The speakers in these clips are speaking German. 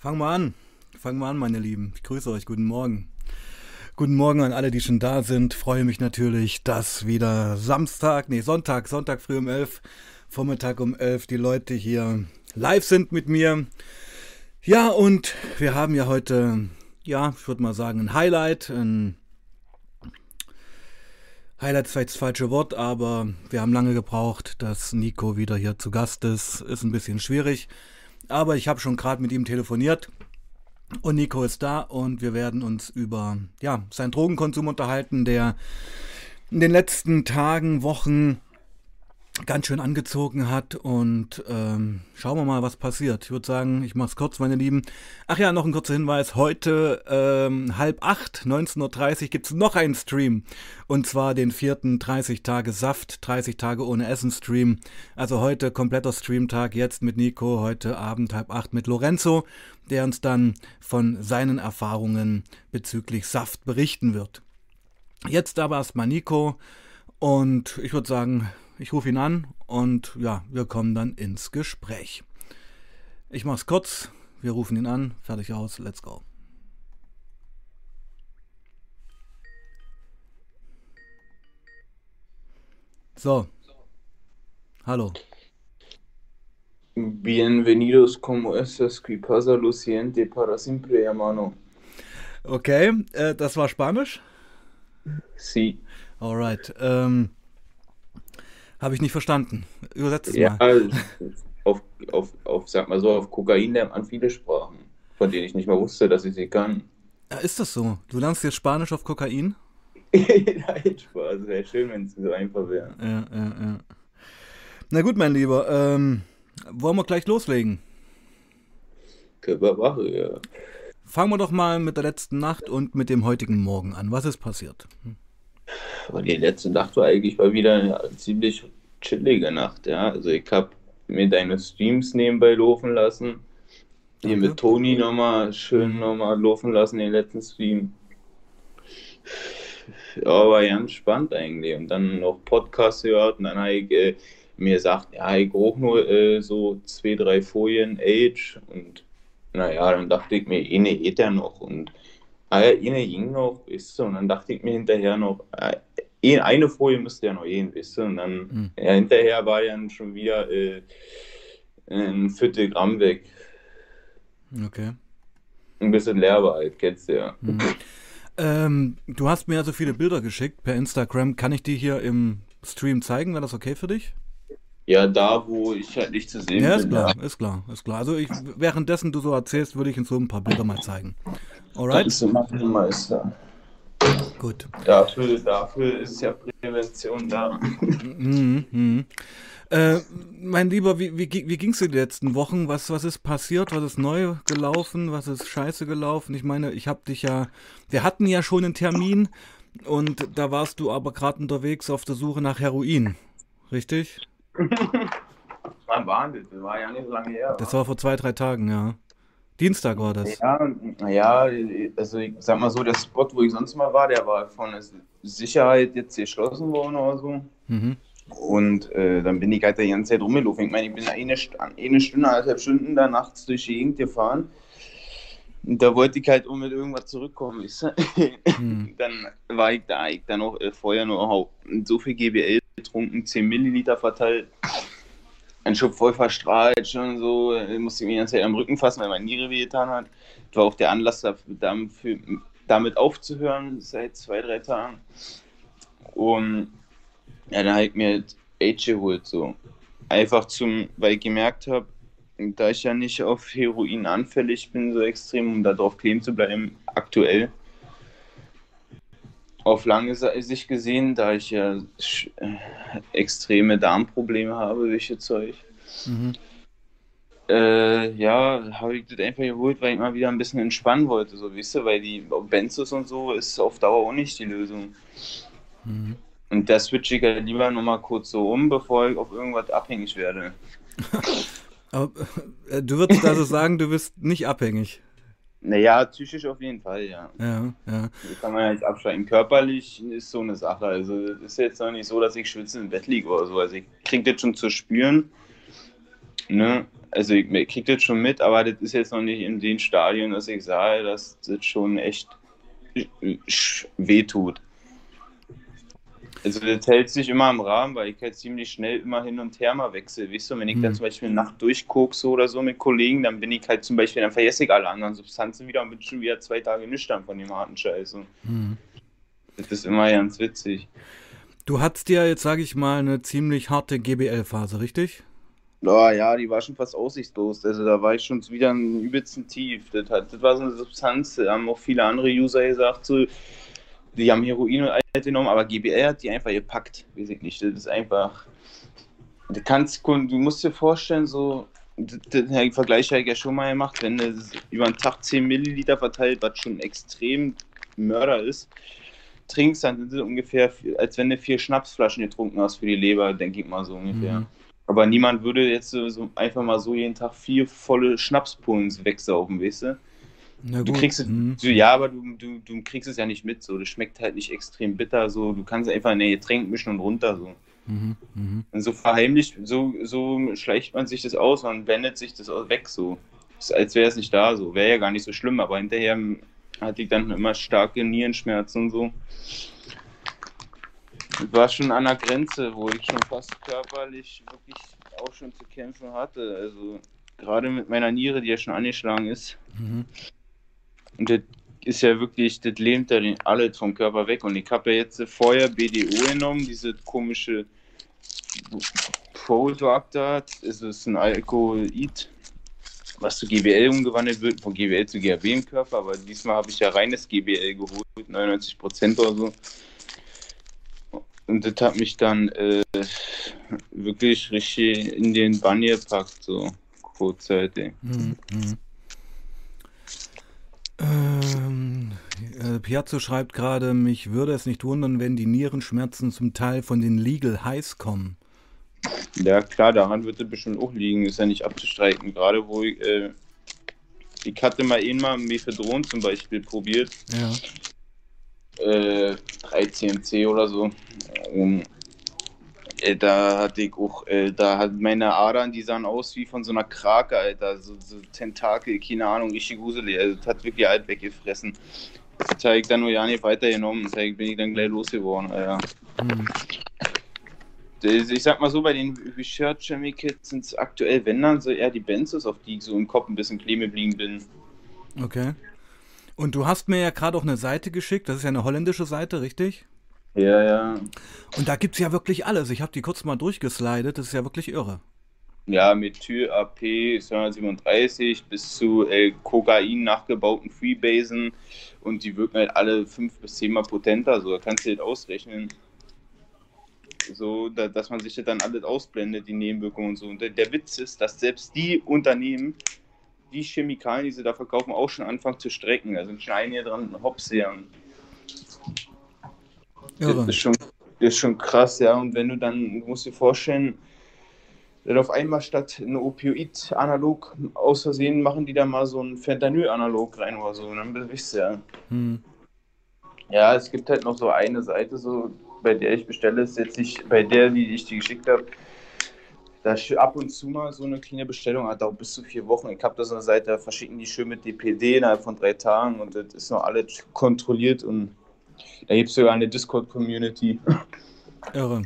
Fangen wir an. Fangen wir an, meine Lieben. Ich grüße euch. Guten Morgen. Guten Morgen an alle, die schon da sind. Freue mich natürlich, dass wieder Samstag, nee, Sonntag, Sonntag früh um 11, Vormittag um 11 die Leute hier live sind mit mir. Ja, und wir haben ja heute, ja, ich würde mal sagen, ein Highlight. Ein Highlight ist vielleicht das falsche Wort, aber wir haben lange gebraucht, dass Nico wieder hier zu Gast ist. Ist ein bisschen schwierig. Aber ich habe schon gerade mit ihm telefoniert und Nico ist da und wir werden uns über ja, seinen Drogenkonsum unterhalten, der in den letzten Tagen, Wochen ganz schön angezogen hat und ähm, schauen wir mal, was passiert. Ich würde sagen, ich mache es kurz, meine Lieben. Ach ja, noch ein kurzer Hinweis. Heute ähm, halb acht, 19.30 Uhr gibt es noch einen Stream und zwar den vierten 30 Tage Saft, 30 Tage ohne Essen Stream. Also heute kompletter Streamtag, jetzt mit Nico, heute Abend halb acht mit Lorenzo, der uns dann von seinen Erfahrungen bezüglich Saft berichten wird. Jetzt aber erstmal Nico und ich würde sagen, ich rufe ihn an und ja, wir kommen dann ins Gespräch. Ich mach's kurz. Wir rufen ihn an. Fertig aus. Let's go. So. Hallo. Bienvenidos, como estás? ¿Qué pasa, lo siente para siempre, hermano? Okay, äh, das war Spanisch? Sí. Alright. Ähm, habe ich nicht verstanden. Übersetzt es Ja, mal. auf, auf, auf, sag mal so, auf Kokain lernt man viele Sprachen, von denen ich nicht mal wusste, dass ich sie kann. Ja, ist das so? Du lernst jetzt Spanisch auf Kokain? Nein, Spaß. Wäre schön, wenn es so einfach wäre. Ja, ja, ja. Na gut, mein Lieber, ähm, wollen wir gleich loslegen? Können wir machen, ja. Fangen wir doch mal mit der letzten Nacht und mit dem heutigen Morgen an. Was ist passiert? Aber die letzte Nacht war eigentlich mal wieder eine ziemlich chillige Nacht, ja. Also ich habe mir deine Streams nebenbei laufen lassen. Hier Danke. mit Toni nochmal schön nochmal laufen lassen, den letzten Stream. Ja, war ganz spannend eigentlich. Und dann noch Podcast gehört und dann habe ich äh, mir gesagt, ja, ich auch nur äh, so zwei, drei Folien Age und naja, dann dachte ich mir, eine geht ja noch und eine ging noch, ist du, und dann dachte ich mir hinterher noch, äh, eh- eine Folie müsste ja noch gehen, wisst du, und dann Hm. ja, hinterher war ja dann schon wieder äh, ein Viertel Gramm weg. Okay. Ein bisschen leer war halt, kennst du ja. Mhm. Ähm, du hast mir ja so viele Bilder geschickt per Instagram. Kann ich die hier im Stream zeigen? Wäre das okay für dich? Ja, da, wo ich halt nicht zu sehen Ja, ist bin, klar, ist klar, ist klar. Also ich, währenddessen du so erzählst, würde ich uns so ein paar Bilder mal zeigen. Ja. Alright? Das ist immer Meister. Gut. Dafür, dafür ist ja Prävention da. Mhm, mhm. Äh, mein Lieber, wie, wie, wie ging es dir die letzten Wochen? Was, was ist passiert? Was ist neu gelaufen? Was ist scheiße gelaufen? Ich meine, ich habe dich ja, wir hatten ja schon einen Termin und da warst du aber gerade unterwegs auf der Suche nach Heroin. Richtig? Wann war das? Das war ja nicht so lange her. Das war vor zwei, drei Tagen, ja. Dienstag war das. Ja, naja, also ich sag mal so, der Spot, wo ich sonst mal war, der war von der Sicherheit jetzt geschlossen worden oder so. Mhm. Und äh, dann bin ich halt die ganze Zeit rumgelaufen. Ich meine, ich bin eine, St eine Stunde, eineinhalb Stunden da nachts durch die Gegend gefahren. Und da wollte ich halt auch mit irgendwas zurückkommen. Weißt du? Hm. Dann war ich da, ich dann auch äh, vorher nur auch so viel GBL getrunken, 10 Milliliter verteilt. Ein Schub voll verstrahlt, schon so, äh, musste ich mir die ganze Zeit am Rücken fassen, weil meine Niere wehgetan hat. Das war auch der Anlass dafür, damit aufzuhören, seit zwei, drei Tagen. Und ja, dann habe ich mir Age geholt, so. Einfach zum, weil ich gemerkt habe, da ich ja nicht auf Heroin anfällig bin, so extrem, um da drauf kleben zu bleiben, aktuell. Auf lange Sicht gesehen, da ich ja äh, extreme Darmprobleme habe das Zeug. Mhm. Äh, ja, habe ich das einfach geholt, weil ich mal wieder ein bisschen entspannen wollte, so, weißt du, weil die Benzos und so ist auf Dauer auch nicht die Lösung. Mhm. Und da switche ich halt lieber nochmal kurz so um, bevor ich auf irgendwas abhängig werde. Aber äh, du würdest also sagen, du bist nicht abhängig. Naja, psychisch auf jeden Fall, ja. Ja, ja. Das kann man ja nicht abschalten. Körperlich ist so eine Sache. Also, es ist jetzt noch nicht so, dass ich schwitzend im Bett liege oder so. Also, ich kriege das schon zu spüren. Ne? also ich, ich kriege das schon mit, aber das ist jetzt noch nicht in den Stadien, dass ich sage, dass das schon echt wehtut. Also das hält sich immer im Rahmen, weil ich halt ziemlich schnell immer hin und her mal wechsle. Weißt du, wenn ich hm. dann zum Beispiel eine Nacht durchkokse oder so mit Kollegen, dann bin ich halt zum Beispiel, dann vergesse ich alle anderen Substanzen wieder und bin schon wieder zwei Tage nüchtern von dem harten Scheiß. Hm. Das ist immer ganz witzig. Du hattest ja jetzt, sage ich mal, eine ziemlich harte GBL-Phase, richtig? Oh, ja, die war schon fast aussichtslos. Also da war ich schon wieder ein übelsten Tief. Das, hat, das war so eine Substanz, da haben auch viele andere User gesagt, so, die haben Heroin und alles genommen, aber GBL hat die einfach gepackt. Weiß ich nicht. Das ist einfach. Du kannst, du musst dir vorstellen, so, den Vergleich habe ich ja schon mal gemacht, wenn du über einen Tag 10 Milliliter verteilt, was schon extrem Mörder ist, trinkst, dann sind es ungefähr, als wenn du vier Schnapsflaschen getrunken hast für die Leber, denke ich mal so ungefähr. Mhm. Aber niemand würde jetzt so einfach mal so jeden Tag vier volle Schnapspullen wegsaufen, weißt du? Du kriegst es, mhm. ja, aber du, du, du kriegst es ja nicht mit, so. Das schmeckt halt nicht extrem bitter, so. Du kannst einfach in ein Getränk mischen und runter, so. Mhm, mh. Und so verheimlicht, so, so schleicht man sich das aus und wendet sich das weg, so. Als wäre es nicht da, so. Wäre ja gar nicht so schlimm, aber hinterher hatte ich dann immer starke Nierenschmerzen und so. Ich war schon an der Grenze, wo ich schon fast körperlich wirklich auch schon zu kämpfen hatte. Also gerade mit meiner Niere, die ja schon angeschlagen ist. Mhm. Und das ist ja wirklich, das lähmt ja alles vom Körper weg. Und ich habe ja jetzt vorher BDO genommen, diese komische Product da. Es ist ein Alkoholid, was zu GBL umgewandelt wird, von GBL zu GHB im Körper. Aber diesmal habe ich ja reines GBL geholt, 99% oder so. Und das hat mich dann äh, wirklich richtig in den Bann gepackt, so kurzzeitig. Mhm. Ähm, äh, Piazzo schreibt gerade, mich würde es nicht wundern, wenn die Nierenschmerzen zum Teil von den Legal Highs kommen. Ja, klar, daran wird es bestimmt auch liegen, ist ja nicht abzustreiten. Gerade wo ich, äh, ich hatte mal eh mal Mephedron zum Beispiel probiert. Ja. Äh, 3 CMC oder so. Um, äh, da hatte ich auch, äh, da hat meine Adern, die sahen aus wie von so einer Krake, Alter. So, so Tentakel, keine Ahnung, richtig gruselig. Also, das hat wirklich alt weggefressen. Das habe ich dann nur ja nicht weitergenommen. Das bin ich dann gleich losgeworden, Alter. Hm. Ich sag mal so, bei den Research Chemicals sind es aktuell, wenn dann so eher die Benzos, auf die ich so im Kopf ein bisschen kleben geblieben bin. Okay. Und du hast mir ja gerade auch eine Seite geschickt, das ist ja eine holländische Seite, richtig? Ja, ja. Und da gibt es ja wirklich alles. Ich habe die kurz mal durchgeslidet, das ist ja wirklich irre. Ja, Methyl AP 237 bis zu äh, Kokain nachgebauten Freebasen und die wirken halt alle fünf bis zehnmal potenter, so da kannst du halt ausrechnen. So, da, dass man sich halt dann alles ausblendet, die Nebenwirkungen und so. Und der, der Witz ist, dass selbst die Unternehmen, die Chemikalien, die sie da verkaufen, auch schon anfangen zu strecken. Sind schon einige dran, Hops Das ist, schon, das ist schon krass, ja. Und wenn du dann, du musst dir vorstellen, dann auf einmal statt ein Opioid-Analog aus Versehen machen die da mal so ein Fentanyl-Analog rein oder so. Und dann bist du ja. Hm. Ja, es gibt halt noch so eine Seite, so, bei der ich bestelle, ist jetzt nicht bei der, die ich dir geschickt habe. Da ab und zu mal so eine kleine Bestellung, hat auch bis zu vier Wochen. Ich habe da so eine Seite, da verschicken die schön mit DPD innerhalb von drei Tagen und das ist noch alles kontrolliert und da gibt es sogar eine Discord-Community. Irre.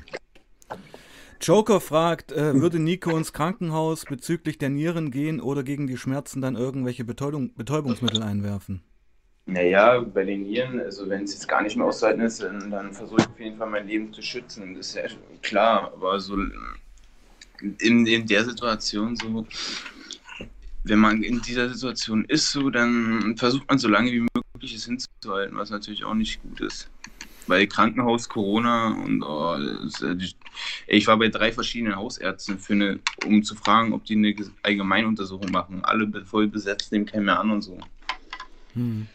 Joker fragt, äh, würde Nico ins Krankenhaus bezüglich der Nieren gehen oder gegen die Schmerzen dann irgendwelche Betäubung, Betäubungsmittel einwerfen? Naja, bei den Nieren, also wenn es jetzt gar nicht mehr auszuhalten ist, dann, dann versuche ich auf jeden Fall mein Leben zu schützen. Das ist ja klar, aber so in, in der Situation so, wenn man in dieser Situation ist, so, dann versucht man so lange wie möglich es hinzuhalten, was natürlich auch nicht gut ist. Weil Krankenhaus, Corona und oh, ist, ich war bei drei verschiedenen Hausärzten, für eine, um zu fragen, ob die eine Allgemeinuntersuchung machen. Alle voll besetzt, nehmen keinen mehr an und so. Hm.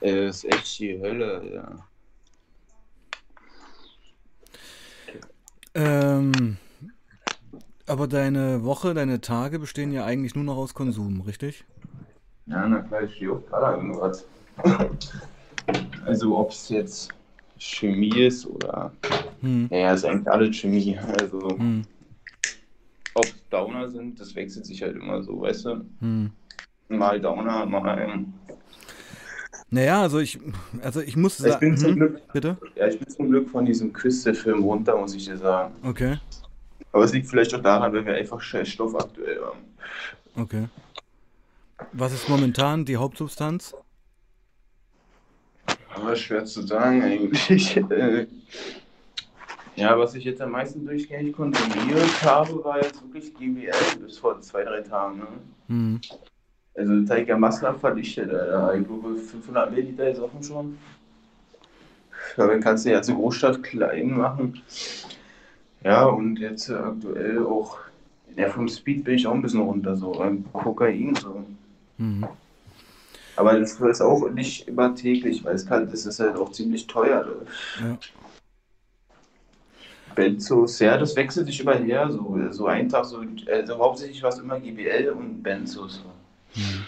Äh, ist echt die Hölle, ja. Ähm, aber deine Woche, deine Tage bestehen ja eigentlich nur noch aus Konsum, richtig? Ja, na klar, ich stehe auch gerade irgendwas. also ob es jetzt Chemie ist oder. Hm. Ja, ist eigentlich alles Chemie. Also. Hm. auch Downer sind, das wechselt sich halt immer so, weißt du? Hm. Mal Downer, mal. Naja, also ich, also ich muss sagen. Ich bin zum hm, Glück, bitte? Ja, ich bin zum Glück von diesem Küste-Film runter, muss ich dir sagen. Okay. Aber es liegt vielleicht auch daran, weil wir einfach Stoff aktuell haben. Okay. Was ist momentan die Hauptsubstanz? Aber schwer zu sagen eigentlich. ja, was ich jetzt am meisten durchgängig konsumiert habe, war jetzt wirklich GBL bis vor zwei, drei Tagen. Ne? Mhm. Also Tiger Masler verdichtet, Alter. Ich glaube 500 Milliliter ist offen schon. Damit kannst du ja zur Großstadt klein machen. Ja, und jetzt aktuell auch, ja, vom Speed bin ich auch ein bisschen runter, so, beim Kokain so. Mhm. Aber das ist auch nicht immer täglich, weil es kann, das ist halt auch ziemlich teuer. Ja. Benzos, ja, das wechselt sich immer her, so, so ein Tag, so, also hauptsächlich war es immer GBL und Benzos. Mhm.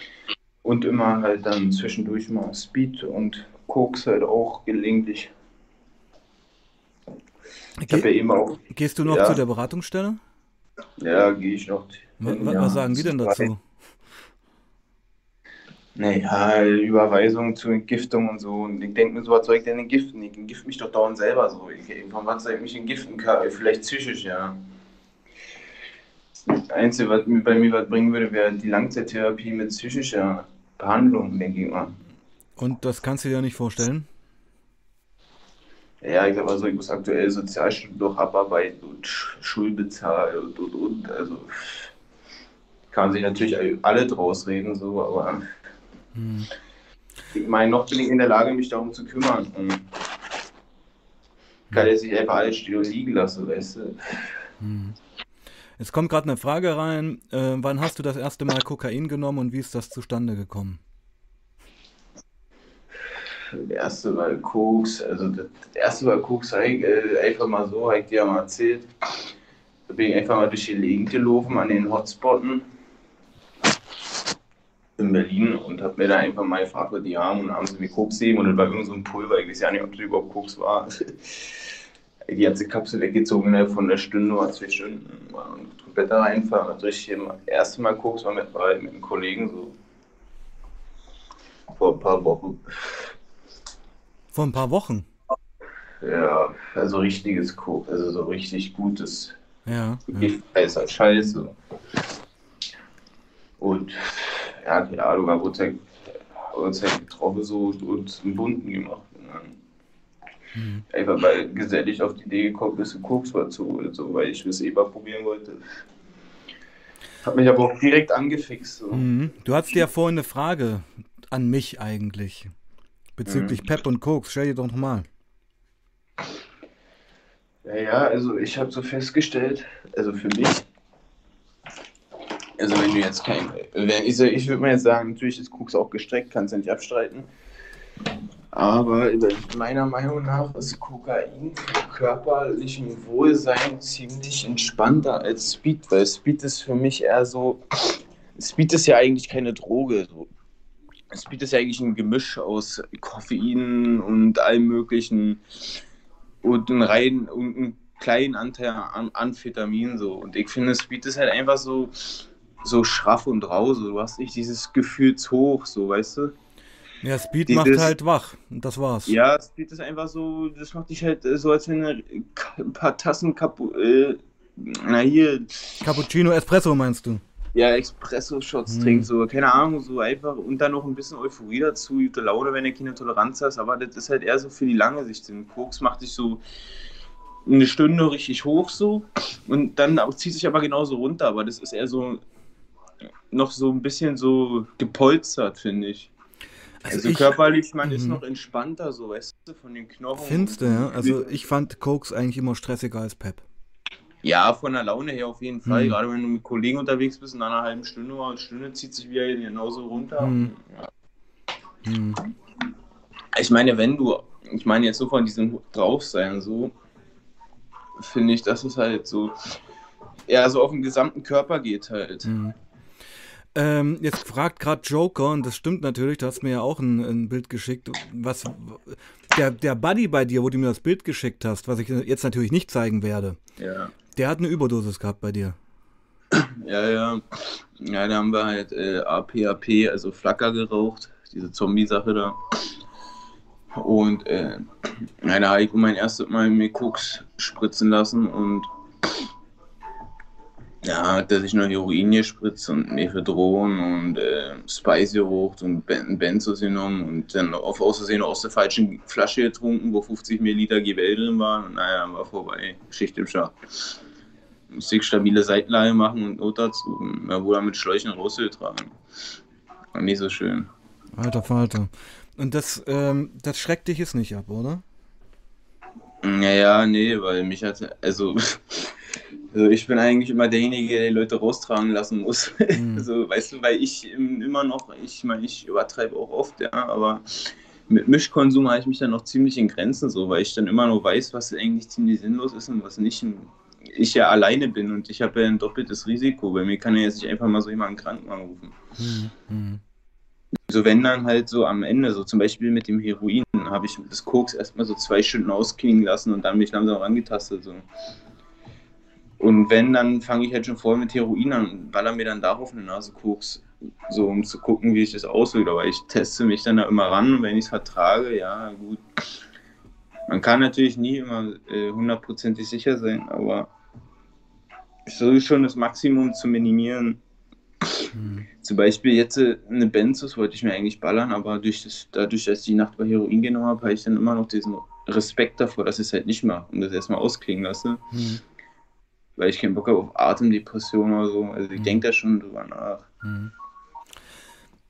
Und immer halt dann zwischendurch mal Speed und Koks halt auch gelegentlich. Ich Ge ja eben auch, Gehst du noch ja, zu der Beratungsstelle? Ja, gehe ich noch. Was, was sagen die denn dazu? Naja, Überweisung zur Entgiftung und so. Und ich denke mir so, was soll ich denn entgiften? Ich entgift mich doch dauernd selber so. Ich, von was soll ich mich entgiften? Vielleicht psychisch, ja. Das Einzige, was mir bei mir was bringen würde, wäre die Langzeittherapie mit psychischer Behandlung, denke ich mal. Und das kannst du dir nicht vorstellen? Ja, ich sag mal so, ich muss aktuell Sozialstunden noch abarbeiten und Schulbezahlen und und und. Also kann sich natürlich alle draus reden, so, aber hm. ich meine, noch bin ich in der Lage, mich darum zu kümmern. Und kann jetzt nicht einfach alles stehen und liegen lassen, weißt du. Hm. Jetzt kommt gerade eine Frage rein. Äh, wann hast du das erste Mal Kokain genommen und wie ist das zustande gekommen? Das erste Mal Koks, also das erste Mal Koks äh, einfach mal so, habe ich dir mal erzählt. Da bin ich einfach mal durch die Gegend gelaufen an den Hotspotten in Berlin und habe mir da einfach mal gefragt, was die haben und haben sie mir Koks gegeben und das war irgend so ein Pulver, ich weiß ja nicht, ob das überhaupt Koks war. die ganze Kapsel weggezogen innerhalb von einer Stunde oder zwei Stunden und komplett da reinfahren. Also ich das erste Mal Koks war mit, mit einem Kollegen so vor ein paar Wochen. Vor ein paar Wochen? Ja, also richtiges Koks, also so richtig gutes. Ja. Gift ja. Scheiße. Und ja, keine Ahnung, da wurde es halt getroffen so und einen bunten gemacht. Hm. Einfach weil gesellig auf die Idee gekommen ist, Koks mal zu holen, so, weil ich das eh mal probieren wollte. Hat mich aber auch direkt angefixt. So. Mhm. Du hattest ja vorhin eine Frage an mich eigentlich. Bezüglich mhm. Pep und Koks. Stell dir doch nochmal. Ja, ja, also ich habe so festgestellt, also für mich, also wenn du jetzt kein, wenn, ich, ich würde mal jetzt sagen, natürlich ist Koks auch gestreckt, kannst du nicht abstreiten. Aber meiner Meinung nach ist Kokain für körperlichen Wohlsein ziemlich entspannter als Speed, weil Speed ist für mich eher so. Speed ist ja eigentlich keine Droge. Speed ist ja eigentlich ein Gemisch aus Koffein und allem möglichen und einen rein und einen kleinen Anteil an Amphetamin so. Und ich finde, Speed ist halt einfach so, so schraff und rau. So. Du hast nicht dieses Gefühl zu hoch, so weißt du? Ja, Speed Dieses, macht halt wach. Und das war's. Ja, Speed ist einfach so, das macht dich halt so, als wenn du ein paar Tassen Kapu äh, na hier. Cappuccino Espresso meinst du? Ja, Espresso-Shots hm. trinkt, so, keine Ahnung, so einfach und dann noch ein bisschen Euphorie dazu, gute Laune, wenn du keine Toleranz hast, aber das ist halt eher so für die lange Sicht. Den Koks macht dich so eine Stunde richtig hoch so und dann zieht sich aber genauso runter, aber das ist eher so noch so ein bisschen so gepolstert, finde ich. Also, also ich, körperlich, man ist mhm. noch entspannter, so weißt du, von den Knochen. Findest du, ja? Also ich fand Koks eigentlich immer stressiger als Pep. Ja, von der Laune her auf jeden Fall. Mhm. Gerade wenn du mit Kollegen unterwegs bist, in einer halben Stunde oder eine Stunde zieht sich wieder genauso runter. Mhm. Ja. Mhm. Ich meine, wenn du, ich meine jetzt so von diesem Draufsein, so, finde ich, dass es halt so, ja, so auf den gesamten Körper geht halt. Mhm. Ähm, jetzt fragt gerade Joker, und das stimmt natürlich, du hast mir ja auch ein, ein, Bild geschickt, was der, der Buddy bei dir, wo du mir das Bild geschickt hast, was ich jetzt natürlich nicht zeigen werde, ja. Der hat eine Überdosis gehabt bei dir. Ja, ja. Ja, da haben wir halt äh, APAP, also Flacker geraucht, diese Zombie-Sache da. Und äh, ja, da habe ich mein erstes Mal mir Koks spritzen lassen und ja, hat er sich noch Heroin gespritzt und Mephedron und äh, Spice gerucht und ben Benzos genommen und dann auf Außersehen aus der falschen Flasche getrunken, wo 50 Milliliter GBL drin waren. Und naja, war vorbei. Geschichte im Schach. Musste ich stabile Seitenlage machen und Not dazu. Da wurde mit Schläuchen rausgetragen. War nicht so schön. Alter Vater. Und das, ähm, das schreckt dich jetzt nicht ab, oder? Naja, nee, weil mich hat, also Also ich bin eigentlich immer derjenige, der die Leute raustragen lassen muss. Mhm. Also weißt du, weil ich immer noch, ich meine, ich übertreibe auch oft, ja, aber mit Mischkonsum habe ich mich dann noch ziemlich in Grenzen so, weil ich dann immer noch weiß, was eigentlich ziemlich sinnlos ist und was nicht. Ich ja alleine bin und ich habe ja ein doppeltes Risiko. Bei mir kann ja jetzt nicht einfach mal so jemanden krank rufen. Mhm. So wenn dann halt so am Ende, so zum Beispiel mit dem Heroin, habe ich das Koks erstmal so zwei Stunden ausklingen lassen und dann bin ich langsam rangetastet. So. Und wenn, dann fange ich halt schon vorher mit Heroin an und baller mir dann darauf eine Nase Koks, so um zu gucken, wie ich das auswähle. Aber ich teste mich dann da immer ran und wenn ich es vertrage, ja, gut. Man kann natürlich nie immer äh, hundertprozentig äh, sicher sein, aber ich versuche schon das Maximum zu minimieren. Mhm. Zum Beispiel jetzt äh, eine Benzos wollte ich mir eigentlich ballern, aber durch das, dadurch, dass ich die Nacht bei Heroin genommen habe, habe ich dann immer noch diesen Respekt davor, dass ich es halt nicht mache und das erstmal ausklingen lasse. Mhm weil ich keinen Bock habe auf Atemdepression oder so. Also ich mhm. denke da schon drüber nach. Mhm.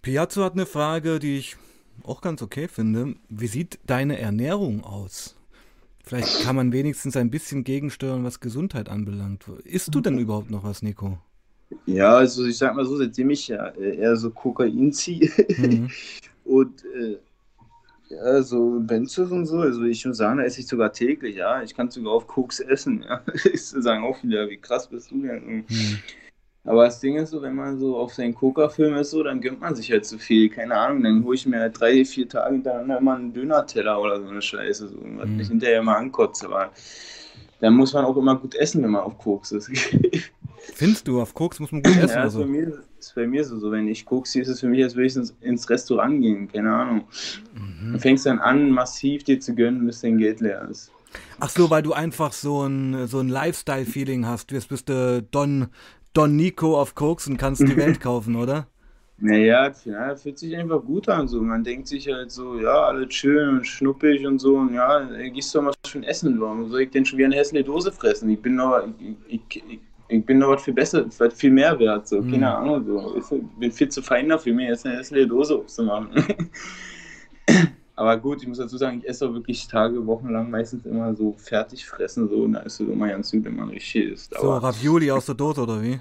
Piazzo hat eine Frage, die ich auch ganz okay finde. Wie sieht deine Ernährung aus? Vielleicht kann man wenigstens ein bisschen gegensteuern, was Gesundheit anbelangt. Isst du denn überhaupt noch was, Nico? Ja, also ich sag mal so, seitdem ich ja äh, eher so Kokain ziehe mhm. und äh, ja, so Benzos und so, also ich und Sahne esse ich sogar täglich, ja. Ich kann sogar auf Koks essen, ja. Ich sagen auch wieder, wie krass bist du denn? Mhm. Aber das Ding ist so, wenn man so auf seinen Coca-Film ist, so, dann gönnt man sich halt zu viel. Keine Ahnung, dann hole ich mir halt drei, vier Tage hintereinander immer einen Döner-Teller oder so eine Scheiße, so, was mhm. mich hinterher mal ankotze. Aber dann muss man auch immer gut essen, wenn man auf Koks ist. Findest du, auf Koks muss man gut essen? Ja, ist, bei mir, ist bei mir so, so. Wenn ich Koks sehe, ist es für mich, als würde ich ins, ins Restaurant gehen. Keine Ahnung. Mhm. Du fängst dann an, massiv dir zu gönnen, bis dein Geld leer ist. Ach so, weil du einfach so ein, so ein Lifestyle-Feeling hast. Jetzt bist du Don, Don Nico auf Koks und kannst die Welt kaufen, oder? Naja, ja, fühlt sich einfach gut an. So. Man denkt sich halt so, ja, alles schön und schnuppig und so. Und ja, gehst du mal schön essen. Warum soll ich denn schon wieder eine hässliche Dose fressen? Ich bin noch, ich, ich, ich ich bin noch was viel besser, was viel mehr wert, so, keine mhm. Ahnung, so. Ich bin viel zu fein dafür, mir jetzt eine hässliche Dose aufzumachen. Aber gut, ich muss dazu sagen, ich esse auch wirklich Tage, Wochen lang meistens immer so fertig fressen, so, und da ist es immer ganz gut, wenn man richtig isst. So, Ravioli aus der Dose, oder wie?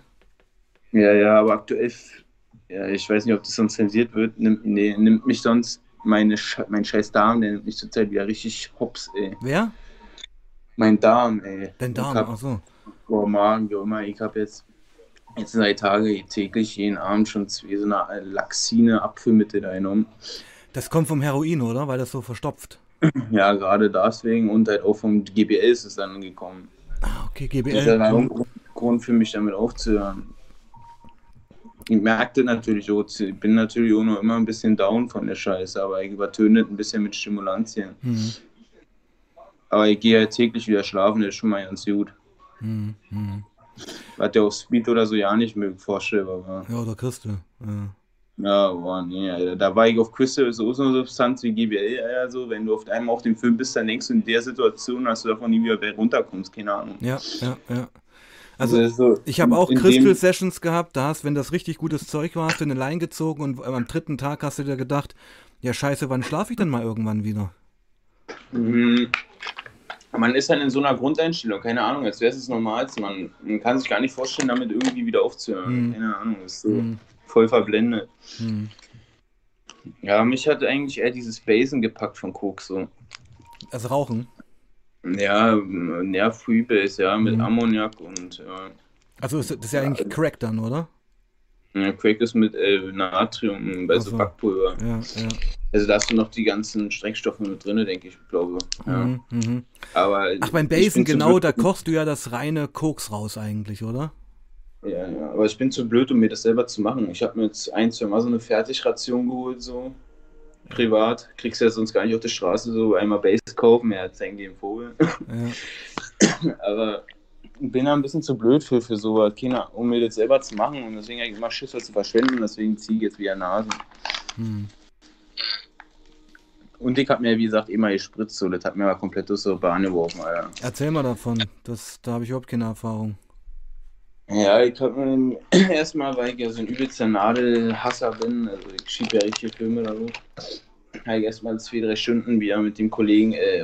Ja, ja, aber aktuell, ja, ich weiß nicht, ob das sonst zensiert wird, nimmt, nee, nimmt mich sonst meine, mein scheiß Darm, der nimmt mich zurzeit wieder richtig hops, ey. Wer? Mein Darm, ey. Dein Darm, achso oh Magen, wie immer, ich habe jetzt, jetzt seit Tagen täglich jeden Abend schon zwei so eine Laxine Apfelmittel eingenommen. Das kommt vom Heroin, oder? Weil das so verstopft. Ja, gerade deswegen und halt auch vom GBL ist es dann gekommen. Ah, okay, GBL. Das ist halt ein Grund für mich damit aufzuhören. Ich merkte natürlich auch, ich bin natürlich auch noch immer ein bisschen down von der Scheiße, aber ich übertöne ein bisschen mit Stimulantien. Mhm. Aber ich gehe halt täglich wieder schlafen, das ist schon mal ganz gut. Hm, hm. Was der auf Speed oder so ja nicht mögen, vorstellbar war. Ja, oder Crystal. Ja. Ja, boah, nee, Alter. Da war ich auf Crystal so, so eine Substanz wie GBL, also wenn du auf einmal auf den Film bist, dann denkst du in der Situation, dass du davon nie wieder runterkommst, keine Ahnung. Ja, ja, ja. Also, also so ich habe auch Crystal Sessions gehabt, da hast, wenn das richtig gutes Zeug war, hast du eine Line gezogen und am dritten Tag hast du dir gedacht, ja scheiße, wann schlafe ich denn mal irgendwann wieder? Mhm man ist dann in so einer Grundeinstellung, keine Ahnung, als wäre es das Normalste. Man, man, kann sich gar nicht vorstellen, damit irgendwie wieder aufzuhören. Mhm. Keine Ahnung, ist so mhm. voll verblendet. Mhm. Ja, mich hat eigentlich eher dieses Basen gepackt von Koks so. Also Rauchen? Ja, ja, Freebase, ja, mit mhm. Ammoniak und ja. Also ist, das ist ja eigentlich Crack dann, oder? Ja, Crack ist mit äh, Natrium bei so, so Backpulver. Ja, ja. Also da hast du noch die ganzen Streckstoffe mit drin, denke ich, glaube. Ja. Mhm, mh. Aber Ach, beim Basen, genau, da kochst du ja das reine Koks raus eigentlich, oder? Ja, ja, aber ich bin zu blöd, um mir das selber zu machen. Ich habe mir jetzt ein, zwei Mal so eine Fertigration geholt, so privat. Kriegst du ja sonst gar nicht auf der Straße so einmal Base kaufen, ja, zeigen die im Vogel. Ja. aber bin da ein bisschen zu blöd für, für sowas, Kinder, um mir das selber zu machen und deswegen habe ich immer Schiss, was zu verschwenden deswegen ziehe ich jetzt wieder Nase. Hm. Und ich habe mir, wie gesagt, immer gespritzt, so, das hat mir aber komplett aus der Bahn geworfen, Alter. Erzähl mal davon, das, da habe ich überhaupt keine Erfahrung. Ja, ich habe erstmal, weil ich ja so ein übelster Nadelhasser bin, also ich schiebe ja richtige Filme da hoch, habe ich erstmal zwei, drei Stunden wieder mit dem Kollegen, äh,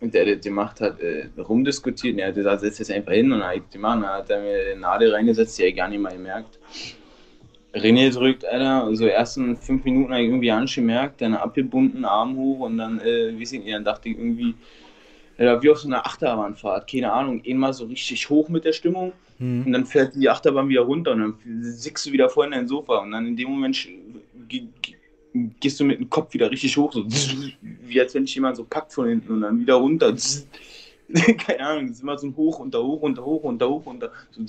der das gemacht hat, äh, rumdiskutiert. Und er hat gesagt, setz jetzt einfach hin und dann habe ich gemacht. Dann hat er mir eine Nadel reingesetzt, die er gar nicht mal gemerkt. René drückt, Alter, so also ersten fünf Minuten habe ich irgendwie angemerkt, dann abgebunden, Arm hoch und dann, äh, wie ich nicht, dann dachte ich irgendwie, ja, wie auf so einer Achterbahnfahrt, keine Ahnung, einmal so richtig hoch mit der Stimmung mhm. und dann fährt die Achterbahn wieder runter und dann sickst du wieder vor in dein Sofa und dann in dem Moment gehst du mit dem Kopf wieder richtig hoch, so wie als wenn dich jemand so packt von hinten und dann wieder runter. Keine Ahnung, das ist immer so ein Hoch, unter, hoch, unter, hoch, unter, hoch, unter. So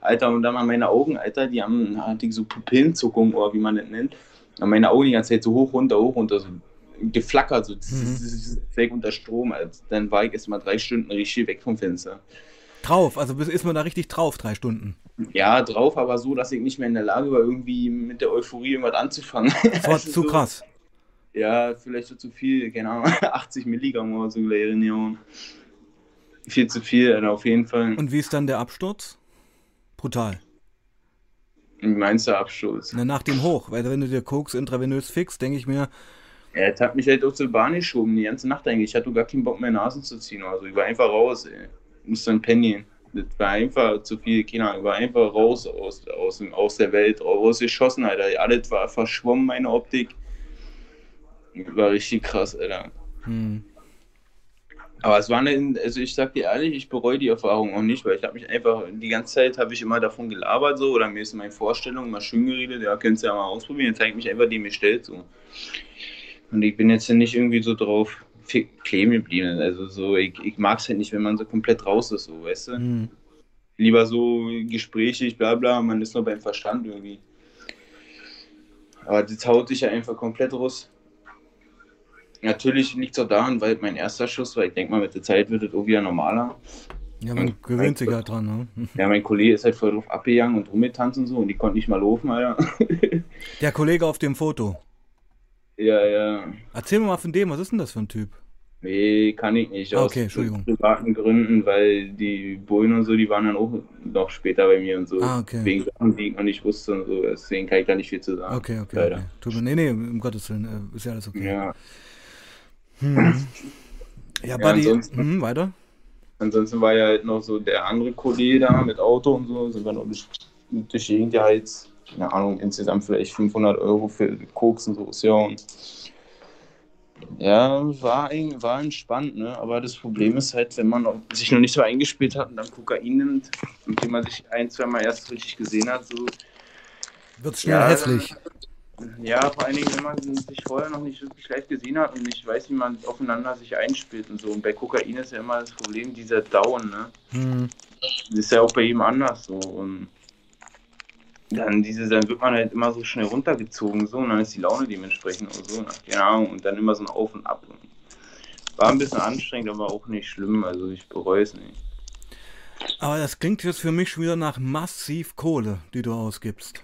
Alter, und dann mal meine Augen, Alter, die haben, hatte ich so Pupillenzuckung, oder wie man das nennt. Und meine Augen die ganze Zeit so hoch, runter, hoch, runter, so geflackert, so mhm. weg unter Strom. Also, dann war ich erst mal drei Stunden richtig weg vom Fenster. Drauf, also ist man da richtig drauf, drei Stunden. Ja, drauf, aber so, dass ich nicht mehr in der Lage war, irgendwie mit der Euphorie irgendwas anzufangen. Das war also zu so, krass. Ja, vielleicht so zu viel, keine Ahnung, 80 Milligramm oder so Erinnerung. Viel zu viel, auf jeden Fall. Und wie ist dann der Absturz? Brutal. Wie meinst du Absturz? Na, nach dem Hoch, weil wenn du dir Koks intravenös fixst, denke ich mir. Ja, es hat mich halt auch zur Bahn geschoben, die ganze Nacht eigentlich. Ich hatte gar keinen Bock mehr Nasen zu ziehen. Also ich war einfach raus, ey musste dann pennen. Das war einfach zu viel, keine Ahnung, war einfach raus aus, aus, aus der Welt, rausgeschossen, Alter. Alles war verschwommen, meine Optik. War richtig krass, Alter. Hm. Aber es war eine, also ich sag dir ehrlich, ich bereue die Erfahrung auch nicht, weil ich habe mich einfach, die ganze Zeit habe ich immer davon gelabert so, oder mir ist meine Vorstellung mal schön geredet, ja, könntest du ja mal ausprobieren, jetzt zeigt mich einfach dem gestellt so. Und ich bin jetzt nicht irgendwie so drauf kleben geblieben. Also so, ich, ich mag es halt nicht, wenn man so komplett raus ist, so, weißt du? Mhm. Lieber so gesprächig, bla bla, man ist nur beim Verstand irgendwie. Aber das haut sich ja einfach komplett raus. Natürlich liegt es auch daran, weil mein erster Schuss war, ich denke mal, mit der Zeit wird es auch wieder normaler. Ja, man gewöhnt sich halt dran, ne? Ja, mein Kollege ist halt voll drauf abgegangen und rumgetanzt und so und die konnte nicht mal laufen, Alter. Der Kollege auf dem Foto. Ja, ja. Erzähl mir mal von dem, was ist denn das für ein Typ? Nee, kann ich nicht. Aus okay, Entschuldigung. privaten Gründen, weil die Bullen und so, die waren dann auch noch später bei mir und so. Ah, okay. Wegen Sachen, die ich noch nicht wusste und so. Deswegen kann ich da nicht viel zu sagen. Okay, okay. okay. Tut mir, nee, nee, um Gottes Willen, äh, ist ja alles okay. Ja. Hm. Ja, Buddy, ja, ansonsten, hm, weiter. Ansonsten war ja halt noch so der andere Kollege da mit Auto und so, sind wir noch durch, durch die Gegend geheizt keine Ahnung, insgesamt vielleicht 500 Euro für Koks und so. Ja, und ja, war, war entspannt, ne? aber das Problem ist halt, wenn man sich noch nicht so eingespielt hat und dann Kokain nimmt, mit dem man sich ein, zwei Mal erst richtig gesehen hat, so. Wird schnell ja, hässlich. Ja, vor allen Dingen, wenn man sich vorher noch nicht wirklich live gesehen hat und nicht weiß, wie man aufeinander sich einspielt und so. Und bei Kokain ist ja immer das Problem dieser Down, ne? Hm. Das ist ja auch bei jedem anders so. Und dann diese, dann wird man halt immer so schnell runtergezogen, so, und dann ist die Laune dementsprechend und so, keine Ahnung, und dann immer so ein Auf und Ab. War ein bisschen anstrengend, aber auch nicht schlimm, also ich bereue es nicht. Aber das klingt jetzt für mich schon wieder nach massiv Kohle, die du ausgibst.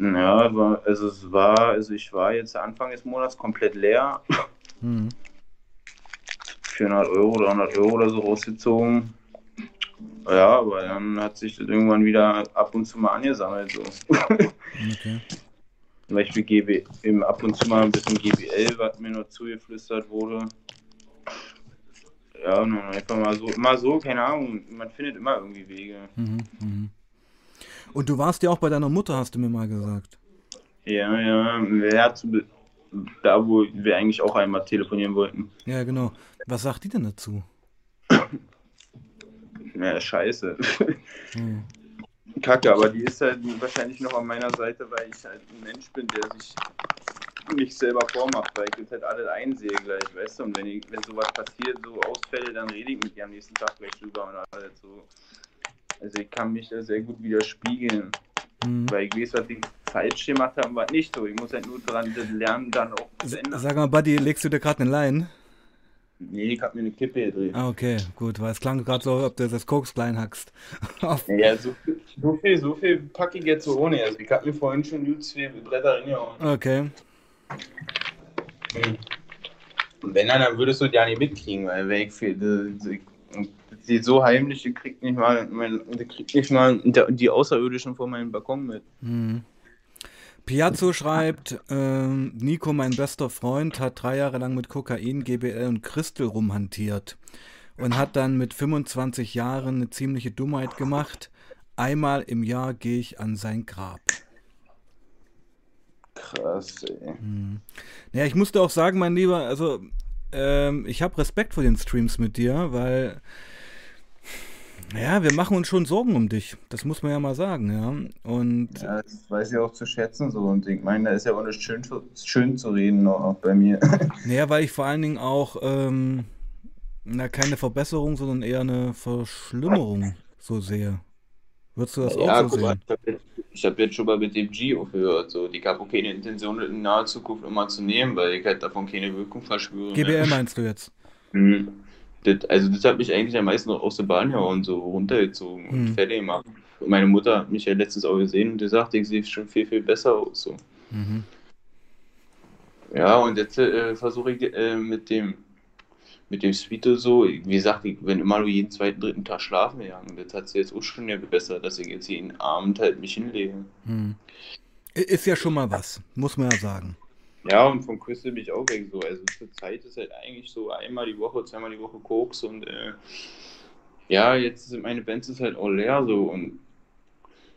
Ja, aber also es war, also ich war jetzt Anfang des Monats komplett leer. Hm. 400 Euro, 300 Euro oder so rausgezogen. Ja, aber dann hat sich das irgendwann wieder ab und zu mal angesammelt. So. Okay. Zum Beispiel GB, eben ab und zu mal ein bisschen GBL, was mir nur zugeflüstert wurde. Ja, einfach mal so, immer so, keine Ahnung, man findet immer irgendwie Wege. Mhm, mh. Und du warst ja auch bei deiner Mutter, hast du mir mal gesagt. Ja, ja, zu, da wo wir eigentlich auch einmal telefonieren wollten. Ja, genau. Was sagt die denn dazu? ja, scheiße. Hm. Kacke, aber die ist halt wahrscheinlich noch an meiner Seite, weil ich halt ein Mensch bin, der sich nicht selber vormacht, weil ich das halt alles einsehe gleich, weißt du? Und wenn, ich, wenn sowas passiert, so Ausfälle, dann rede ich mit dir am nächsten Tag gleich drüber und alles so. Also ich kann mich da sehr gut widerspiegeln. Mhm. Weil ich weiß, was ich falsch gemacht habe, war nicht so. Ich muss halt nur dran lernen, dann auch zu ändern. Sag mal, Buddy, legst du dir gerade eine Line? Nee, ich hab mir eine Kippe gedreht. Ah, okay, gut, weil es klang gerade so, ob du das Koks klein hackst. Ja, so viel, so viel, so viel packe ich jetzt so ohne. Also ich hab mir vorhin schon gut zwei Bretter reingehauen. okay. Und wenn dann, dann würdest du ja nicht mitkriegen, weil wenn ich für die, so heimlich, die kriegt nicht mal, mein, die kriegt nicht mal die, Außerirdischen vor meinem Balkon mit. Mhm. Piazzo schreibt, ähm, Nico, mein bester Freund, hat drei Jahre lang mit Kokain, GBL und Crystal rumhantiert und hat dann mit 25 Jahren eine ziemliche Dummheit gemacht. Einmal im Jahr gehe ich an sein Grab. Krass, ey. Ja, ich musste auch sagen, mein Lieber, also ähm, ich habe Respekt vor den Streams mit dir, weil ja, wir machen uns schon Sorgen um dich. Das muss man ja mal sagen, ja. Und Ja, das weiß ich auch zu schätzen so. Und ich meine, da ist ja auch nicht schön, zu- schön zu reden, auch bei mir. naja, weil ich vor allen Dingen auch ähm, na, keine Verbesserung, sondern eher eine Verschlimmerung so sehe. Würdest du das Ja, auch so guck mal, sehen? ich habe jetzt, hab jetzt schon mal mit dem G aufgehört. So. Ich habe auch keine Intention, in naher Zukunft immer zu nehmen, weil ich halt davon keine Wirkung verspüre. GBL ne? meinst du jetzt? Mhm. Das, also das hat mich eigentlich am meisten aus der Bahn gehauen, so runtergezogen und Mhm. fertig gemacht. Und meine Mutter hat mich ja letztens auch gesehen und die sagte, ich sehe schon viel, viel besser aus. So. Mhm. Ja, und jetzt äh, versuche ich äh, mit dem mit dem Sweeto so, wie gesagt, ich bin immer nur jeden zweiten, dritten Tag schlafen gegangen. Das hat sich jetzt auch schon ja besser, dass ich jetzt jeden Abend halt mich hinlege. Hm. Ist ja schon mal was, muss man ja sagen. Ja, und vom Crystal bin ich auch weg so. Also zur Zeit ist halt eigentlich so einmal die Woche, zweimal die Woche Koks und äh, ja, jetzt sind meine Bands ist halt auch leer so und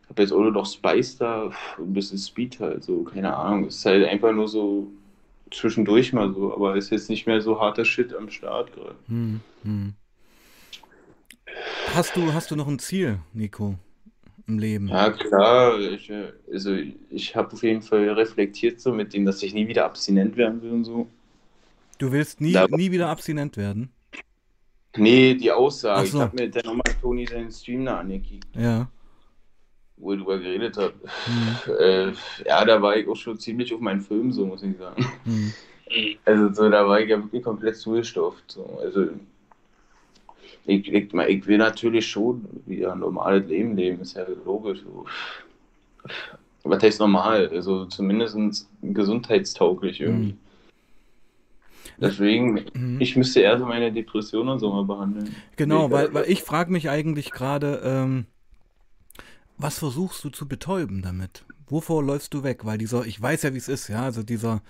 habe jetzt auch nur noch Spice da und ein bisschen Speed halt so, keine Ahnung. Es ist halt einfach nur so zwischendurch mal so, aber ist jetzt nicht mehr so harter Shit am Start gerade. Hm. Hm. Hast du, hast du noch ein Ziel, Nico, im Leben? Ja, klar, ich, also ich habe auf jeden Fall reflektiert so mit dem, dass ich nie wieder abstinent werden will und so. Du willst nie, Da- nie wieder abstinent werden? Nee, die Aussage. Ach Ich so. habe mir dann nochmal Toni seinen Stream da angekickt. Ja. wo er drüber geredet hat. Hm. Äh, ja, da war ich auch schon ziemlich auf meinen Film, so muss ich sagen. Hm. Also so, da war ich ja wirklich komplett zugestopft. So. Also ich, ich, ich will natürlich schon wieder ein normales Leben leben, ist ja logisch. Was heißt normal? Also zumindest gesundheitstauglich irgendwie. Mhm. Deswegen, Mhm. ich müsste eher so meine Depression und so mal behandeln. Genau, Ich- weil, weil ich frage mich eigentlich gerade, ähm, was versuchst du zu betäuben damit? Wovor läufst du weg? Weil dieser, ich weiß ja, wie es ist, ja, also dieser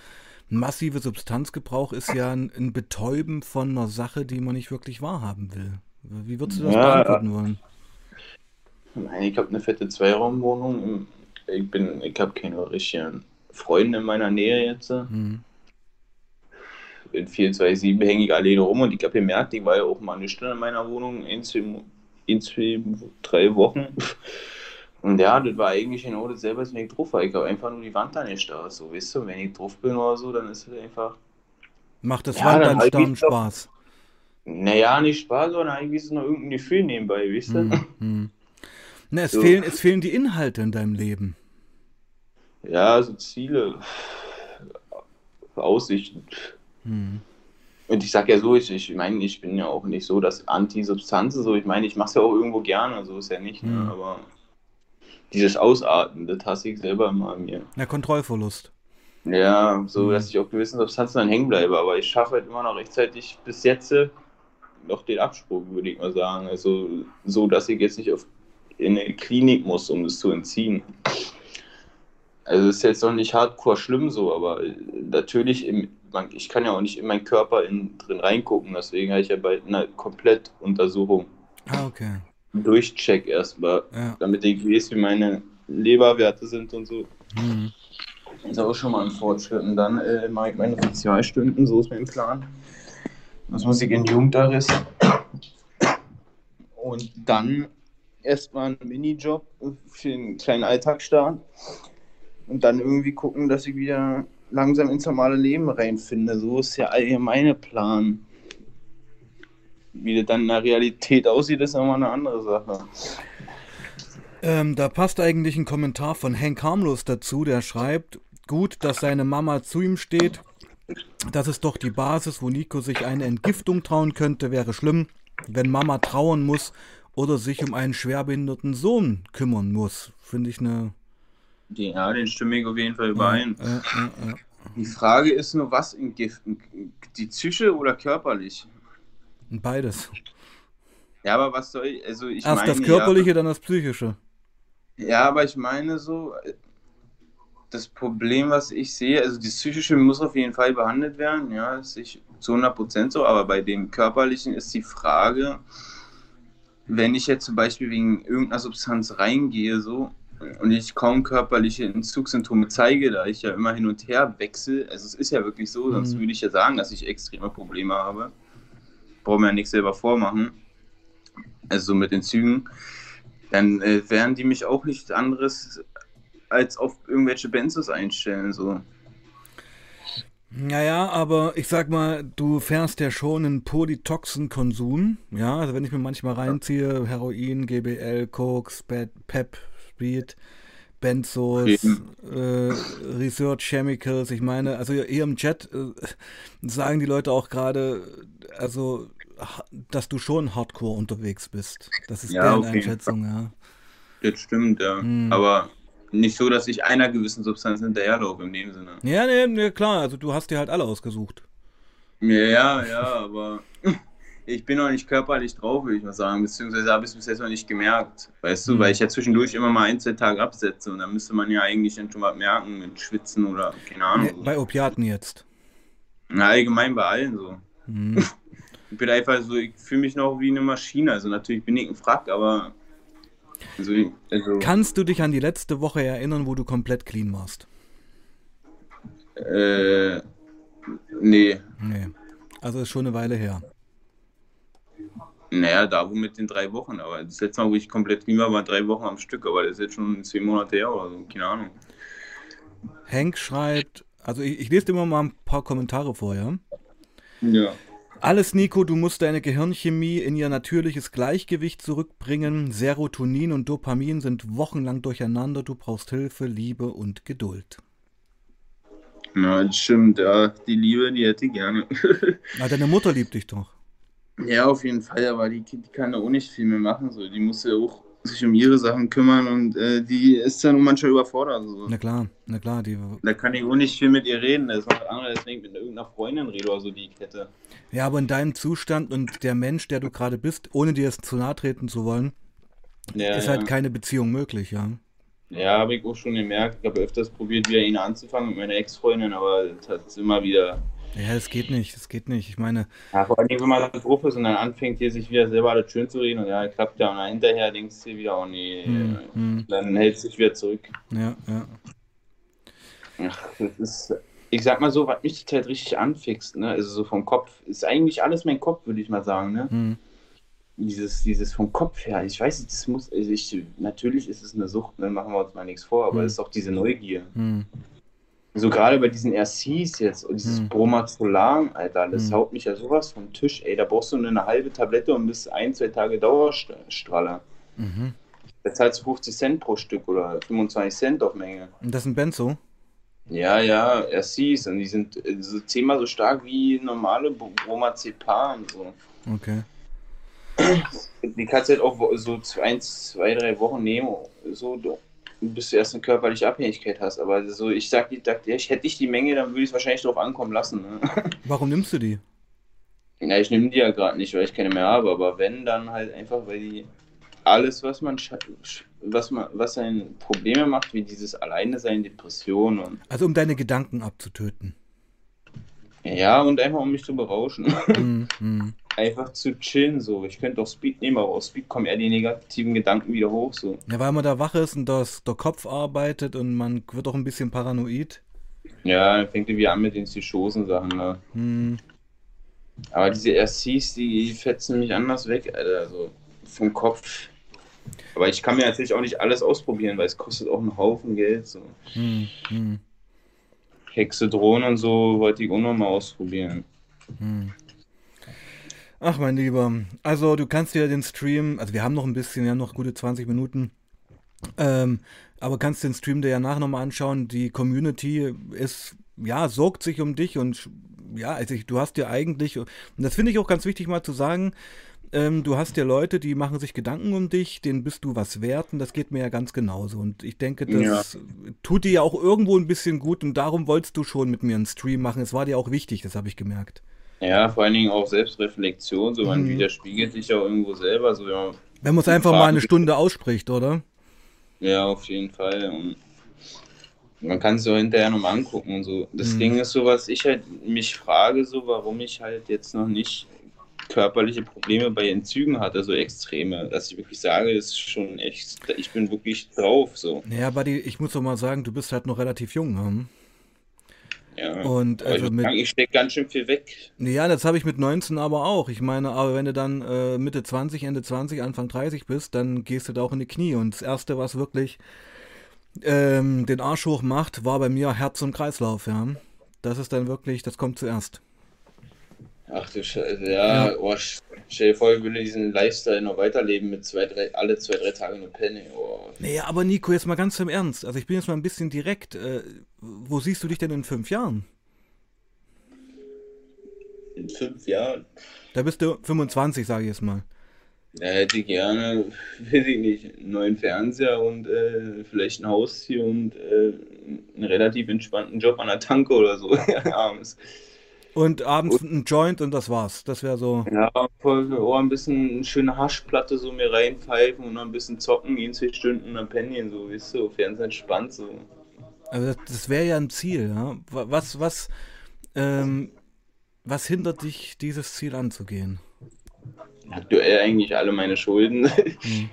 massive Substanzgebrauch ist ja ein, ein Betäuben von einer Sache, die man nicht wirklich wahrhaben will. Wie würdest du das Ja. beantworten wollen? Nein, ich habe eine fette Zweiraumwohnung. Ich bin, ich habe keine richtigen Freunde in meiner Nähe jetzt. Hm. In 427 hänge ich alleine rum und ich habe gemerkt, ich war ja auch mal eine Stunde in meiner Wohnung, in zwei, in zwei, drei Wochen. Und ja, das war eigentlich genau dasselbe, als wenn ich drauf war. Ich habe einfach nur die Wand da nicht da. So, weißt du, wenn ich drauf bin oder so, dann ist es einfach, Macht das Ja, dann halt doch- Spaß? naja, nicht Spaß, sondern eigentlich ist es noch irgendein Gefühl nebenbei, weißt du? Hm. Hm. Na, es, So. fehlen, es fehlen die Inhalte in deinem Leben. Ja, so Ziele, Aussichten. Hm. Und ich sag ja so, ich, ich meine, ich bin ja auch nicht so das Anti-Substanzen, so ich meine, ich mach's ja auch irgendwo gerne, so ist ja nicht, ne? Mhm. aber dieses Ausarten, das hasse ich selber immer an mir. Na, Kontrollverlust. Ja, so Mhm. dass ich auf gewissen Substanzen dann hängen bleibe, aber ich schaffe halt immer noch rechtzeitig bis jetzt äh, noch den Absprung, würde ich mal sagen. Also so, dass ich jetzt nicht auf, in eine Klinik muss, um das zu entziehen. Also ist jetzt noch nicht hardcore schlimm so, aber äh, natürlich, im, ich kann ja auch nicht in meinen Körper in, drin reingucken, deswegen habe ich ja bald eine Komplettuntersuchung. Ah, okay. Durchcheck erstmal, Ja. damit ich weiß, wie meine Leberwerte sind und so. Hm. Ist auch schon mal ein Fortschritt. Und dann äh, mache ich meine Sozialstunden, so ist mein Plan. Das muss ich in Jugendarrest. Und dann erstmal einen Minijob für einen kleinen Alltagsstart. Und dann irgendwie gucken, dass ich wieder langsam ins normale Leben reinfinde. So ist der allgemeine Plan. Wie das dann in der Realität aussieht, ist nochmal eine andere Sache. Ähm, da passt eigentlich ein Kommentar von Hank Harmlos dazu, der schreibt, gut, dass seine Mama zu ihm steht. Das ist doch die Basis, wo Nico sich eine Entgiftung trauen könnte, wäre schlimm, wenn Mama trauern muss oder sich um einen schwerbehinderten Sohn kümmern muss. Finde ich eine. Ja, den stimme ich auf jeden Fall überein. Ja, ja, ja, die Frage ist nur, was entgiften? Die Psyche oder körperlich? Beides. Ja, aber was soll ich, also ich Erst meine, das Körperliche, dann das Psychische. Ja, aber ich meine so, das Problem, was ich sehe, also das Psychische muss auf jeden Fall behandelt werden, ja, ist zu 100% so, aber bei dem Körperlichen ist die Frage, wenn ich jetzt zum Beispiel wegen irgendeiner Substanz reingehe, so, und ich kaum körperliche Entzugssymptome zeige, da ich ja immer hin und her wechsle, also es ist ja wirklich so, mhm. sonst würde ich ja sagen, dass ich extreme Probleme habe. Brauche mir ja nichts selber vormachen. Also so mit den Zügen. Dann äh, werden die mich auch nichts anderes als auf irgendwelche Benzos einstellen, so. Naja, aber ich sag mal, du fährst ja schon einen Polytoxen-Konsum. Ja, also wenn ich mir manchmal reinziehe, Heroin, GBL, Koks, Pep, Speed, Benzos, äh, Research Chemicals. Ich meine, also hier im Chat äh, sagen die Leute auch gerade, also, dass du schon Hardcore unterwegs bist. Das ist ja, deren Einschätzung, ja. Das stimmt, ja. Hm. Aber nicht so, dass ich einer gewissen Substanz hinterherlaufe in dem Sinne. Ja, nee, nee, klar, also du hast dir halt alle ausgesucht. Ja, ja, aber ich bin noch nicht körperlich drauf, würde ich mal sagen, beziehungsweise habe ich es bis jetzt noch nicht gemerkt, weißt du, mhm. weil ich ja zwischendurch immer mal ein, zwei Tage absetze und dann müsste man ja eigentlich schon mal merken mit Schwitzen oder keine Ahnung. Bei Opiaten jetzt? Na, allgemein bei allen so. Mhm. Ich bin einfach so, ich fühle mich noch wie eine Maschine, also natürlich bin ich ein Frack, aber also, also, Kannst du dich an die letzte Woche erinnern, wo du komplett clean warst? Äh, nee. Nee. Also ist schon eine Weile her. Naja, da wo mit den drei Wochen, aber das letzte Mal, wo ich komplett clean war, war drei Wochen am Stück, aber das ist jetzt schon zehn Monate her oder so, keine Ahnung. Hank schreibt, also ich, ich lese dir immer mal ein paar Kommentare vorher. Ja. Alles, Nico, du musst deine Gehirnchemie in ihr natürliches Gleichgewicht zurückbringen. Serotonin und Dopamin sind wochenlang durcheinander. Du brauchst Hilfe, Liebe und Geduld. Na, das stimmt, ja. Die Liebe, die hätte ich gerne. Na, deine Mutter liebt dich doch. Ja, auf jeden Fall, aber die, die kann da auch nicht viel mehr machen. So. Die muss ja auch sich um ihre Sachen kümmern und äh, die ist dann manchmal überfordert. So. Na klar, na klar. Die... Da kann ich auch nicht viel mit ihr reden. Das ist anderes, wenn ich mit irgendeiner Freundin rede oder so, die ich hätte. Ja, aber in deinem Zustand und der Mensch, der du gerade bist, ohne dir es zu nahe treten zu wollen, ja, ist halt keine Beziehung möglich, ja. Ja, habe ich auch schon gemerkt. Ich habe öfters probiert, wieder ihn anzufangen mit meiner Ex-Freundin, aber das hat immer wieder ja, das geht nicht, das geht nicht. Ich meine. Ja, vor allem, wenn man dann drauf ist und dann anfängt, hier sich wieder selber alles schön zu reden und ja, klappt ja und dann hinterher denkst du wieder, oh nee, hm, hm. dann hält sich wieder zurück. Ja, ja. Ach, das ist, ich sag mal so, was mich halt richtig anfixt, ne, also so vom Kopf, ist eigentlich alles mein Kopf, würde ich mal sagen, ne. Hm. Dieses, dieses vom Kopf her, ich weiß nicht, das muss, also ich, natürlich ist es eine Sucht, dann ne, machen wir uns mal nichts vor, aber hm. es ist auch diese Neugier. Hm. So gerade bei diesen RCs jetzt und dieses hm. Bromazolam, Alter, das hm. haut mich ja sowas vom Tisch, ey. Da brauchst du nur eine halbe Tablette und bist ein, zwei Tage Dauerstrahler. Mhm. Da zahlst du 50 Cent pro Stück oder 25 Cent auf Menge. Und das ein Benzo? Ja, ja, RCs und die sind äh, so zehnmal so stark wie normale Bromazepam und so. Okay. Die kannst du halt auch so ein, zwei, drei Wochen nehmen, so bis du erst eine körperliche Abhängigkeit hast. Aber so, ich sag, ich, ich hätte ich die Menge, dann würde ich es wahrscheinlich darauf ankommen lassen. Ne? Warum nimmst du die? Ja, ich nehme die ja gerade nicht, weil ich keine mehr habe. Aber wenn, dann halt einfach, weil die alles, was man, was man, was einen Probleme macht, wie dieses Alleine sein, Depression und. Also um deine Gedanken abzutöten. Ja, und einfach um mich zu berauschen. Mm, mm. Einfach zu chillen so. Ich könnte auch Speed nehmen, aber aus Speed kommen eher die negativen Gedanken wieder hoch so. Ja, weil man da wach ist und das, der Kopf arbeitet und man wird auch ein bisschen paranoid. Ja, dann fängt er wieder an mit den Psychosen-Sachen, ne? Mm. Aber diese RCs, die fetzen mich anders weg, Alter. Also vom Kopf. Aber ich kann mir natürlich auch nicht alles ausprobieren, weil es kostet auch einen Haufen Geld. So. Hm, hm. Hexedron und so wollte ich auch noch mal ausprobieren. Hm. Ach, mein Lieber. Also, du kannst dir den Stream, also wir haben noch ein bisschen, wir haben noch gute 20 Minuten. Ähm, aber kannst den Stream dir ja nachher nochmal anschauen. Die Community ist, ja, sorgt sich um dich und ja, also ich, du hast ja eigentlich, und das finde ich auch ganz wichtig mal zu sagen, ähm, du hast ja Leute, die machen sich Gedanken um dich, denen bist du was wert und das geht mir ja ganz genauso. Und ich denke, das ja. tut dir ja auch irgendwo ein bisschen gut und darum wolltest du schon mit mir einen Stream machen. Es war dir auch wichtig, das habe ich gemerkt. Ja, vor allen Dingen auch Selbstreflexion, so man mhm. widerspiegelt sich ja irgendwo selber. So, ja, Wenn man es einfach mal eine Stunde ausspricht, oder? Ja, auf jeden Fall. Und man kann es so hinterher nochmal angucken und so. Das mhm. Ding ist so, was ich halt mich frage, so warum ich halt jetzt noch nicht körperliche Probleme bei Entzügen hatte, so extreme, dass ich wirklich sage, ist schon echt, ich bin wirklich drauf, so. Naja, Buddy, ich muss doch mal sagen, du bist halt noch relativ jung, hm? Ja, und also ich, mit, ich stecke ganz schön viel weg. Ja, das habe ich mit 19 aber auch. Ich meine, aber wenn du dann äh, Mitte 20, Ende 20, Anfang 30 bist, dann gehst du da auch in die Knie. Und das Erste, was wirklich ähm, den Arsch hoch macht, war bei mir Herz und Kreislauf, ja. Das ist dann wirklich, das kommt zuerst. Ach du Scheiße, ja, ja. Oh, stell dir vor, ich will diesen Lifestyle noch weiterleben mit zwei, drei, alle zwei, drei Tage nur Penny. Oh. Naja, aber Nico, jetzt mal ganz im Ernst. Also ich bin jetzt mal ein bisschen direkt. Äh, wo siehst du dich denn in fünf Jahren? In fünf Jahren? Da bist du 25, sage ich jetzt mal. Ja, hätte ich gerne, weiß ich nicht, einen neuen Fernseher und äh, vielleicht ein Haustier und äh, einen relativ entspannten Job an der Tanke oder so. abends. Und abends und, ein Joint und das war's. Das wäre so. Ja, voll, oh, ein bisschen eine schöne Haschplatte so mir reinpfeifen und dann ein bisschen zocken, in zwei Stunden am Penien, so, weißt du, Fernsehen entspannt so. Also das, das wäre ja ein Ziel, ja. Was, was, ähm, was hindert dich, dieses Ziel anzugehen? Aktuell eigentlich alle meine Schulden. Hm.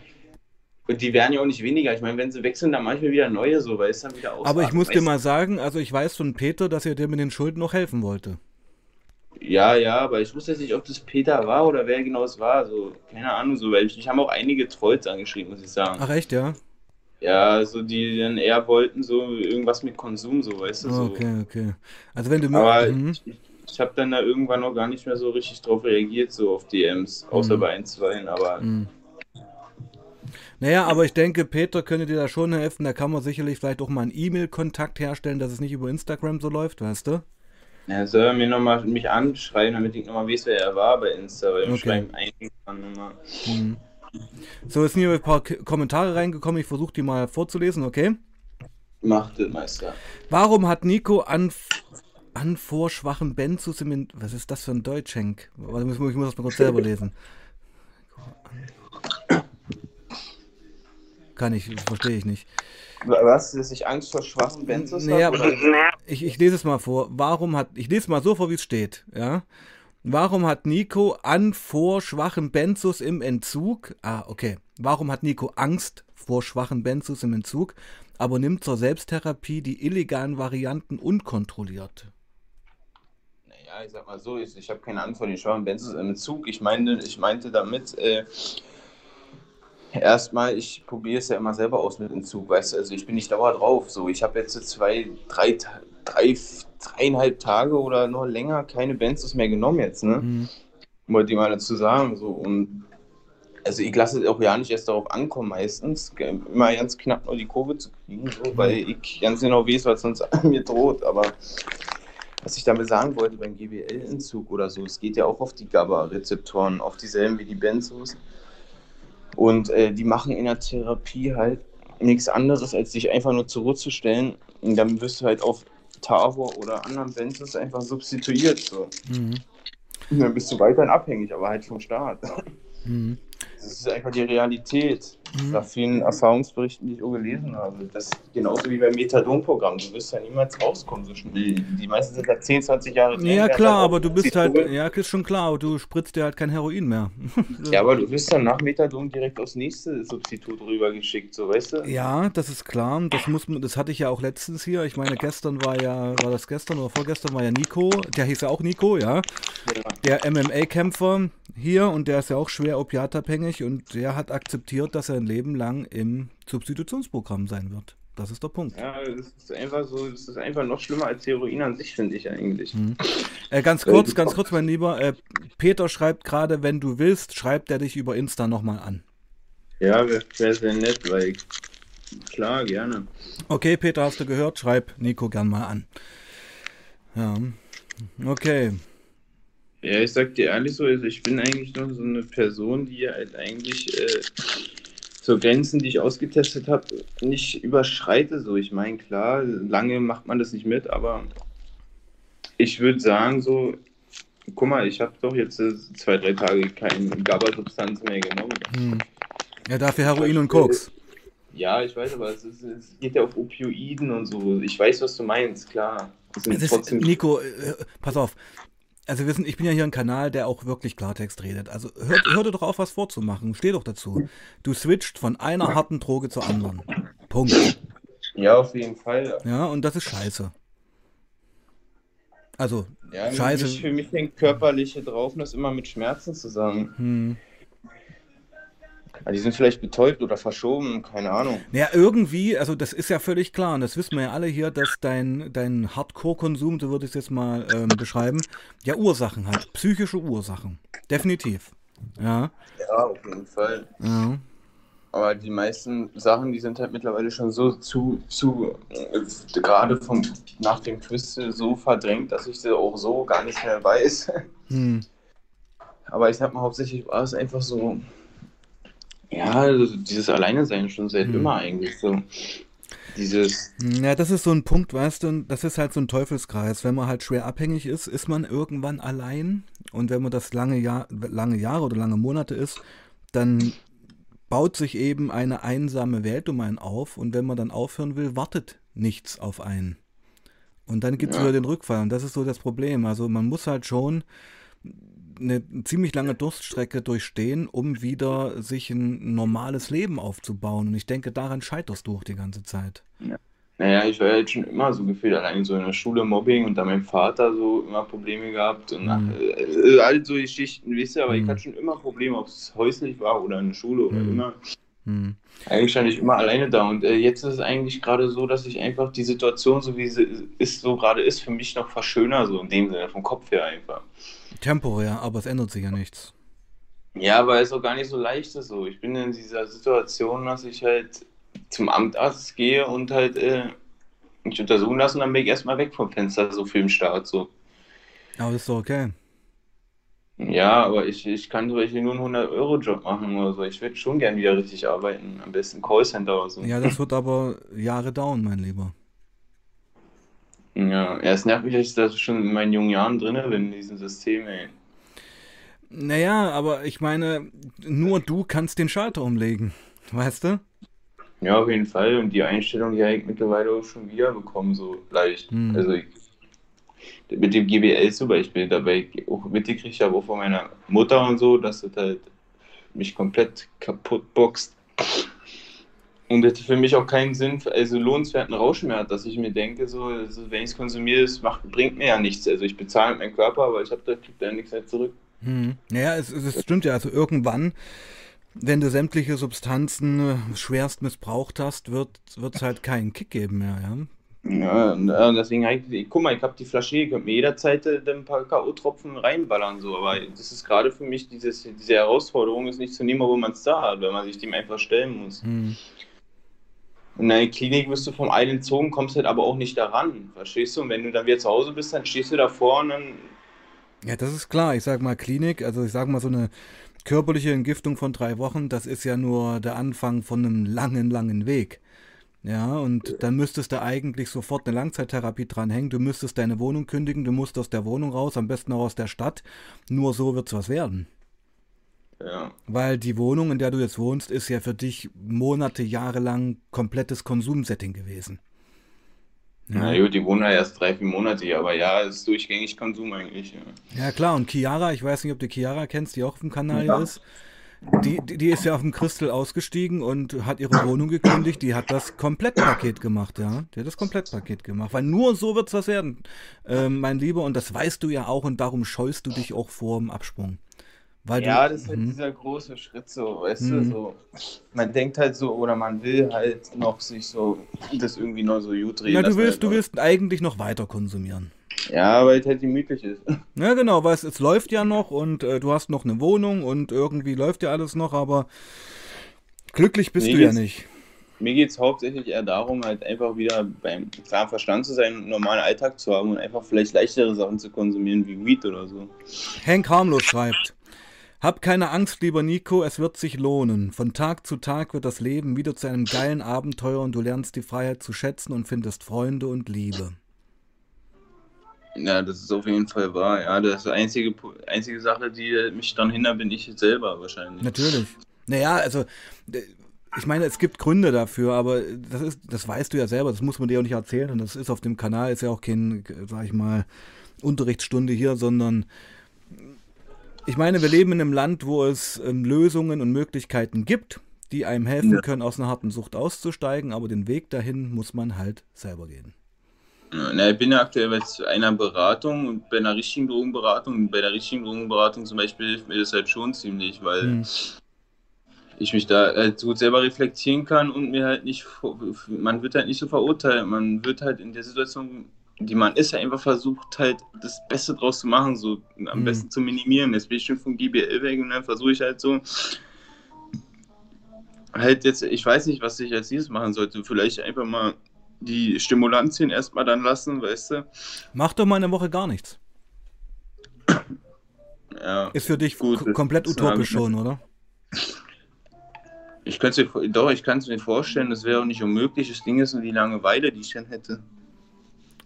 Und die werden ja auch nicht weniger. Ich meine, wenn sie wechseln, dann manchmal wieder neue, so, weil es dann wieder aus. Aber ich muss dir mal sagen, also ich weiß von Peter, dass er dir mit den Schulden noch helfen wollte. Ja, ja, aber ich wusste jetzt nicht, ob das Peter war oder wer genau es war. So, keine Ahnung, so, weil ich, ich habe auch einige Trolls angeschrieben, muss ich sagen. Ach echt, ja? Ja, so die dann eher wollten so irgendwas mit Konsum, so, weißt du, so. Okay, okay. Also wenn du Aber mhm. ich, ich habe dann da irgendwann noch gar nicht mehr so richtig drauf reagiert, so auf DMs, außer mhm. bei ein, zwei, aber. Mhm. Naja, aber ich denke, Peter könnte dir da schon helfen. Da kann man sicherlich vielleicht auch mal einen E-Mail-Kontakt herstellen, dass es nicht über Instagram so läuft, weißt du? Ja, soll er mir nochmal mich anschreiben, damit ich nochmal weiß, wer er war bei Insta, weil okay. ich schreibe einigen nochmal. Mhm. So, es sind hier ein paar Kommentare reingekommen, ich versuche die mal vorzulesen, okay? Macht das, Meister. Warum hat Nico an, an vor schwachen Benzus im... Was ist das für ein Deutschenk? Ich muss, ich muss das mal kurz selber lesen. Kann ich, verstehe ich nicht. Was? Dass ich Angst vor schwachen Benzos habe? Ich, ich lese es mal vor. Warum hat. Ich lese es mal so vor, wie es steht. Ja. Warum hat Nico an vor schwachen Benzos im Entzug? Ah, okay. Warum hat Nico Angst vor schwachen Benzos im Entzug, aber nimmt zur Selbsttherapie die illegalen Varianten unkontrolliert? Naja, ich sag mal so, ich, ich habe keine Angst vor den schwachen Benzos im Entzug. Ich, meine, ich meinte damit, äh, Erstmal, ich probiere es ja immer selber aus mit Entzug, weißt du, also ich bin nicht dauer drauf. So, ich habe jetzt zwei, drei, drei, dreieinhalb Tage oder noch länger keine Benzos mehr genommen jetzt, ne? Mhm. Wollte ich mal dazu sagen. So. Und also ich lasse es auch ja nicht erst darauf ankommen, meistens. Immer ganz knapp nur die Kurve zu kriegen, so, mhm. weil ich ganz genau weiß, was sonst an mir droht. Aber was ich damit sagen wollte beim GBL-Entzug oder so, es geht ja auch auf die GABA-Rezeptoren, auf dieselben wie die Benzos. Und äh, die machen in der Therapie halt nichts anderes, als sich einfach nur zurückzustellen. Und dann wirst du halt auf Tavor oder anderen Benzes einfach substituiert. So. Mhm. Und dann bist du weiterhin abhängig, aber halt vom Staat. Mhm. Das ist einfach die Realität. Mhm. Nach vielen Erfahrungsberichten, die ich auch gelesen habe. Das genauso wie beim Methadon-Programm. Du wirst ja niemals rauskommen so schnell. Die meisten sind da 10, 20 Jahre drin. Ja, klar, aber du bist halt, ja, ist schon klar, du spritzt dir halt kein Heroin mehr. ja, aber du wirst dann nach Methadon direkt aufs nächste Substitut rübergeschickt, so weißt du? Ja, das ist klar. Das muss das hatte ich ja auch letztens hier. Ich meine, gestern war ja, war das gestern oder vorgestern war ja Nico, der hieß ja auch Nico, ja. ja. Der MMA-Kämpfer hier und der ist ja auch schwer opiatabhängig und der hat akzeptiert, dass er ein Leben lang im Substitutionsprogramm sein wird. Das ist der Punkt. Ja, das ist einfach so, das ist einfach noch schlimmer als Heroin an sich, finde ich eigentlich. Mhm. Äh, ganz kurz, ganz kurz, mein Lieber. Äh, Peter schreibt gerade, wenn du willst, schreibt er dich über Insta nochmal an. Ja, wäre wär sehr nett, weil ich Klar, gerne. Okay, Peter, hast du gehört? Schreib Nico gern mal an. Ja. Okay. Ja, ich sag dir ehrlich so, also ich bin eigentlich noch so eine Person, die halt eigentlich äh, so Grenzen, die ich ausgetestet habe, nicht überschreite. So, ich meine, klar, lange macht man das nicht mit, aber ich würde sagen, so, guck mal, ich habe doch jetzt äh, zwei, drei Tage keine GABA-Substanz mehr genommen. Hm. Ja, dafür Heroin und Koks. Ja, ich weiß, aber es, ist, es geht ja auf Opioiden und so. Ich weiß, was du meinst, klar. Ist, Nico, äh, pass auf. Also wir sind, ich bin ja hier ein Kanal, der auch wirklich Klartext redet. Also hör, hör dir doch auf, was vorzumachen. Steh doch dazu. Du switcht von einer harten Droge zur anderen. Punkt. Ja, auf jeden Fall. Ja, und das ist scheiße. Also, ja, scheiße. Mich, für mich hängt körperliche Draufness immer mit Schmerzen zusammen. Hm. Ja, die sind vielleicht betäubt oder verschoben, keine Ahnung. Ja, irgendwie, also das ist ja völlig klar und das wissen wir ja alle hier, dass dein, dein Hardcore-Konsum, so würde ich es jetzt mal ähm, beschreiben, ja Ursachen hat, psychische Ursachen. Definitiv. Ja. Ja, auf jeden Fall. Ja. Aber die meisten Sachen, die sind halt mittlerweile schon so zu, zu äh, gerade vom, nach dem Twist so verdrängt, dass ich sie auch so gar nicht mehr weiß. Hm. Aber ich sag mal, hauptsächlich war es einfach so, ja, also dieses Alleine sein schon seit Hm. immer eigentlich so. Dieses, Ja, das ist so ein Punkt, weißt du, das ist halt so ein Teufelskreis. Wenn man halt schwer abhängig ist, ist man irgendwann allein. Und wenn man das lange, Jahr, lange Jahre oder lange Monate ist, dann baut sich eben eine einsame Welt um einen auf. Und wenn man dann aufhören will, wartet nichts auf einen. Und dann gibt es Ja. wieder den Rückfall. Und das ist so das Problem. Also man muss halt schon eine ziemlich lange Durststrecke durchstehen, um wieder sich ein normales Leben aufzubauen. Und ich denke, daran scheiterst du auch die ganze Zeit. naja, ich war halt schon immer so gefühlt, allein so in der Schule Mobbing und da mein Vater so immer Probleme gehabt und Mhm. äh, äh, all so Geschichten, wisst ihr, aber ich Mhm. hatte schon immer Probleme, ob es häuslich war oder in der Schule oder Mhm. immer. Hm. Eigentlich stand ich immer alleine da und äh, jetzt ist es eigentlich gerade so, dass ich einfach die Situation, so wie sie ist, so gerade ist, für mich noch verschöner, so in dem Sinne, vom Kopf her einfach. Temporär, aber es ändert sich ja nichts. Ja, aber es ist auch gar nicht so leicht so. Ich bin in dieser Situation, dass ich halt zum Amtarzt gehe und halt äh, mich untersuchen lasse und dann bin ich erstmal weg vom Fenster, so für den Start, so. Aber das ist doch okay. Ja, aber ich, ich kann zum Beispiel nur einen 100-Euro-Job machen oder so. Ich würde schon gern wieder richtig arbeiten. Am besten Callcenter oder so. Ja, das wird aber Jahre dauern, mein Lieber. Ja, mich, dass ich da schon in meinen jungen Jahren drin bin, in diesem System, ey. Naja, aber ich meine, nur du kannst den Schalter umlegen. Weißt du? Ja, auf jeden Fall. Und die Einstellung, die habe ich mittlerweile auch schon wieder bekommen, so leicht. Hm. Also ich, mit dem GBL zum Beispiel, dabei auch mitgekriegt habe, auch von meiner Mutter und so, dass das halt mich komplett kaputt boxt. Und das für mich auch keinen Sinn, also lohnenswerten hat, dass ich mir denke, so, also wenn ich es konsumiere, es macht, bringt mir ja nichts. Also ich bezahle mit meinem Körper, aber ich habe da, krieg da nichts mehr zurück. Hm. Naja, es, es, stimmt ja. Also irgendwann, wenn du sämtliche Substanzen äh, schwerst missbraucht hast, wird es halt keinen Kick geben mehr, ja? Ja, deswegen ich, guck mal, ich habe die Flasche, ihr könnt mir jederzeit äh, ein paar K.O.-Tropfen reinballern, so, aber das ist gerade für mich dieses, diese Herausforderung, ist nicht zu nehmen, wo man es da hat, weil man sich dem einfach stellen muss. Hm. In der Klinik wirst du vom einen entzogen, kommst halt aber auch nicht daran, verstehst du? Und wenn du dann wieder zu Hause bist, dann stehst du davor und dann, Ja, das ist klar. Ich sag mal Klinik, also ich sag mal so eine körperliche Entgiftung von drei Wochen, das ist ja nur der Anfang von einem langen, langen Weg. Ja, und dann müsstest du eigentlich sofort eine Langzeittherapie dranhängen. Du müsstest deine Wohnung kündigen, du musst aus der Wohnung raus, am besten auch aus der Stadt. Nur so wird's was werden. Ja. Weil die Wohnung, in der du jetzt wohnst, ist ja für dich Monate, Jahre lang komplettes Konsumsetting gewesen. Na gut, die wohnen ja erst drei, vier Monate hier, aber ja, es ist durchgängig Konsum eigentlich, ja. Ja klar, und Chiara, ich weiß nicht, ob du Chiara kennst, die auch auf dem Kanal Ja. ist. Die, die, ist ja auf dem Crystal ausgestiegen und hat ihre Wohnung gekündigt. Die hat das Komplettpaket gemacht, ja. Die hat das Komplettpaket gemacht. Weil nur so wird's was werden, ähm, mein Lieber. Und das weißt du ja auch und darum scheust du dich auch vor dem Absprung. Weil Ja, du, das ist halt Mhm. dieser große Schritt so, weißt Mhm. du, so. Man denkt halt so, oder man will halt noch sich so, das irgendwie noch so gut drehen Na, du willst, halt du willst eigentlich noch weiter konsumieren. Ja, weil es halt gemütlich ist. Ja, genau, weil es, es läuft ja noch und äh, du hast noch eine Wohnung und irgendwie läuft ja alles noch, aber glücklich bist Nee, du ja nicht. mir geht es hauptsächlich eher darum, halt einfach wieder beim klaren Verstand zu sein und einen normalen Alltag zu haben und einfach vielleicht leichtere Sachen zu konsumieren wie Weed oder so. Hank Harmlos schreibt. Hab keine Angst, lieber Nico, es wird sich lohnen. Von Tag zu Tag wird das Leben wieder zu einem geilen Abenteuer und du lernst die Freiheit zu schätzen und findest Freunde und Liebe. Ja, das ist auf jeden Fall wahr. Ja, das ist die einzige, einzige Sache, die mich dann hindert, bin ich selber wahrscheinlich. Natürlich. Naja, also ich meine, es gibt Gründe dafür, aber das ist, das weißt du ja selber, das muss man dir auch nicht erzählen. Und das ist auf dem Kanal, ist ja auch kein, sag ich mal, Unterrichtsstunde hier, sondern ich meine, wir leben in einem Land, wo es ähm, Lösungen und Möglichkeiten gibt, die einem helfen ja. können, aus einer harten Sucht auszusteigen, aber den Weg dahin muss man halt selber gehen. Na, ich bin ja aktuell bei einer Beratung und bei einer richtigen Drogenberatung. Und bei der richtigen Drogenberatung zum Beispiel hilft mir das halt schon ziemlich, weil hm. ich mich da halt gut selber reflektieren kann und mir halt nicht, man wird halt nicht so verurteilt. Man wird halt in der Situation, die man ist, einfach versucht halt das Beste draus zu machen, so am hm. besten zu minimieren. Jetzt bin ich schon von GBL weg und dann versuche ich halt so, halt jetzt, ich weiß nicht, was ich als nächstes machen sollte. Vielleicht einfach mal die Stimulantien erstmal dann lassen, weißt du? Mach doch mal eine Woche gar nichts. Ja, ist für dich gut, komplett utopisch schon, oder? Ich könnte doch, ich kann es mir vorstellen, das wäre auch nicht unmöglich. Das Ding ist nur die Langeweile, die ich dann hätte.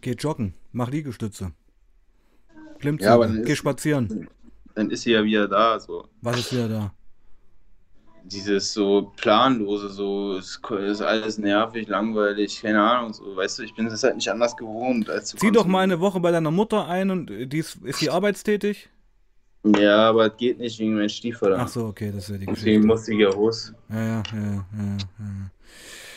Geh joggen, mach Liegestütze. Klimmzüge, ja, geh spazieren. Dann ist sie ja wieder da. So. Was ist wieder da? dieses so planlose, so ist, ist, alles nervig, langweilig, keine Ahnung, so, weißt du, ich bin das halt nicht anders gewohnt. Als Zieh doch mal eine Woche bei deiner Mutter ein und die ist, ist sie arbeitstätig? Ja, aber es geht nicht wegen meinem Stiefvater. Ach so, okay, das ist ja die Geschichte. Deswegen muss ich ja raus. Ja, ja, ja, ja, ja.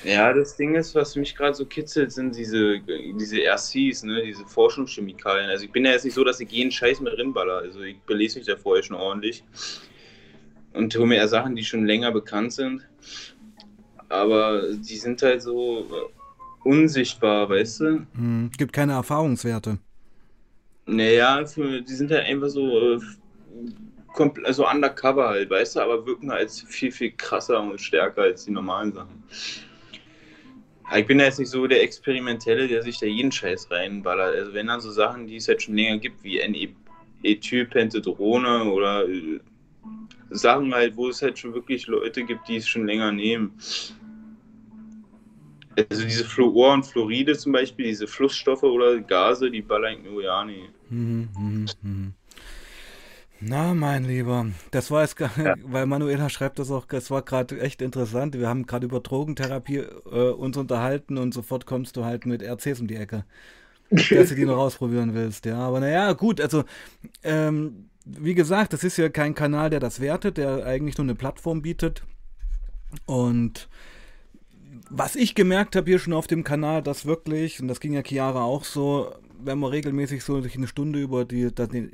Ja, das Ding ist, was mich gerade so kitzelt, sind diese, diese RCs, ne, diese Forschungschemikalien. Also ich bin ja jetzt nicht so, dass ich jeden Scheiß mit rinballer. Also ich belese mich da vorher schon ordentlich und hole mir eher Sachen, die schon länger bekannt sind. Aber die sind halt so unsichtbar, weißt du? Hm, gibt keine Erfahrungswerte. Naja, für, die sind halt einfach so äh, also undercover halt, weißt du, aber wirken halt viel, viel krasser und stärker als die normalen Sachen. Ich bin ja jetzt nicht so der Experimentelle, der sich da jeden Scheiß reinballert. Also wenn dann so Sachen, die es halt schon länger gibt, wie N-Ethylpentadrone oder äh, Sachen halt, wo es halt schon wirklich Leute gibt, die es schon länger nehmen. Also diese Fluor und Fluoride zum Beispiel, diese Flussstoffe oder Gase, die ballern nur ja nicht. Mhm, mhm, mhm. Na, mein Lieber, das war jetzt, ja. weil Manuela schreibt das auch, es war gerade echt interessant. Wir haben gerade über Drogentherapie äh, uns unterhalten und sofort kommst du halt mit RCs um die Ecke, dass du die noch ausprobieren willst. Ja, aber naja, gut, also ähm, wie gesagt, das ist ja kein Kanal, der das wertet, der eigentlich nur eine Plattform bietet. Und was ich gemerkt habe hier schon auf dem Kanal, dass wirklich, und das ging ja Chiara auch so, wenn man regelmäßig so sich eine Stunde über die, den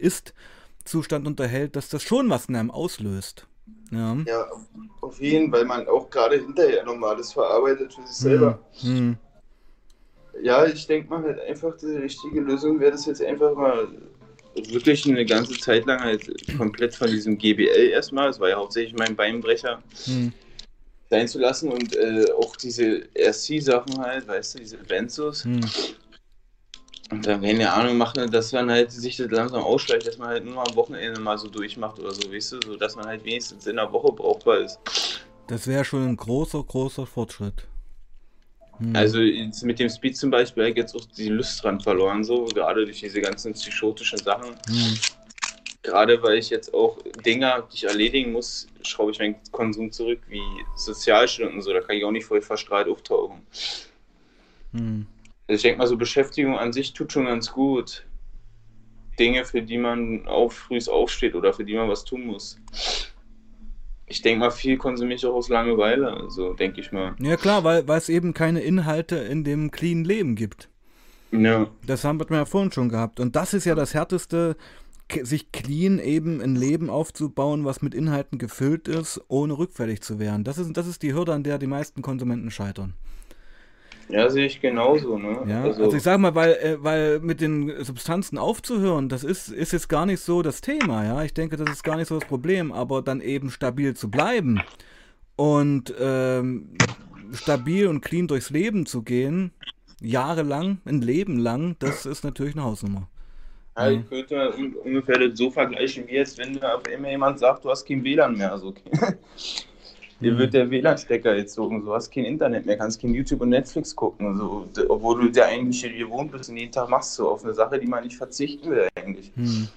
Ist-Zustand unterhält, dass das schon was in einem auslöst. Ja, ja auf jeden Fall, weil man auch gerade hinterher nochmal alles verarbeitet für sich selber. Hm. Ja, ich denke mal halt einfach, die richtige Lösung wäre das jetzt einfach mal wirklich eine ganze Zeit lang halt komplett von diesem GBL erstmal, das war ja hauptsächlich mein Beinbrecher, hm. sein zu lassen und äh, auch diese RC-Sachen halt, weißt du, diese Benzos. Hm. Und dann, keine Ahnung, machen, dass man halt sich das langsam ausschleicht, dass man halt nur am Wochenende mal so durchmacht oder so, weißt du, so dass man halt wenigstens in der Woche brauchbar ist. Das wäre schon ein großer, großer Fortschritt. Hm. Also mit dem Speed zum Beispiel habe ich jetzt auch die Lust dran verloren, so gerade durch diese ganzen psychotischen Sachen. Hm. Gerade weil ich jetzt auch Dinge, die ich erledigen muss, schraube ich meinen Konsum zurück, wie Sozialstunden so. Da kann ich auch nicht voll verstrahlt auftauchen. Hm. Also ich denke mal, so Beschäftigung an sich tut schon ganz gut. Dinge, für die man auch früh aufsteht oder für die man was tun muss ich denke mal, viel konsumiere ich auch aus Langeweile, so denke ich mal. Ja klar, weil, weil es eben keine Inhalte in dem clean Leben gibt. Ja. Das haben wir ja vorhin schon gehabt. Und das ist ja das Härteste, sich clean eben ein Leben aufzubauen, was mit Inhalten gefüllt ist, ohne rückfällig zu werden. Das ist, das ist die Hürde, an der die meisten Konsumenten scheitern. Ja, sehe ich genauso. Ne? Ja, also, also ich sag mal, weil, äh, weil mit den Substanzen aufzuhören, das ist, ist jetzt gar nicht so das Thema. Ja, ich denke, das ist gar nicht so das Problem, aber dann eben stabil zu bleiben und ähm, stabil und clean durchs Leben zu gehen, jahrelang, ein Leben lang, das ist natürlich eine Hausnummer. Ja, ich könnte ungefähr so vergleichen, wie jetzt, wenn auf einmal jemand sagt, du hast kein WLAN mehr. Also, okay. Dir wird der WLAN-Stecker gezogen, du hast kein Internet mehr, kannst kein YouTube und Netflix gucken, also, obwohl du dir eigentlich gewohnt bist und jeden Tag machst du auf eine Sache, die man nicht verzichten will eigentlich. Hm.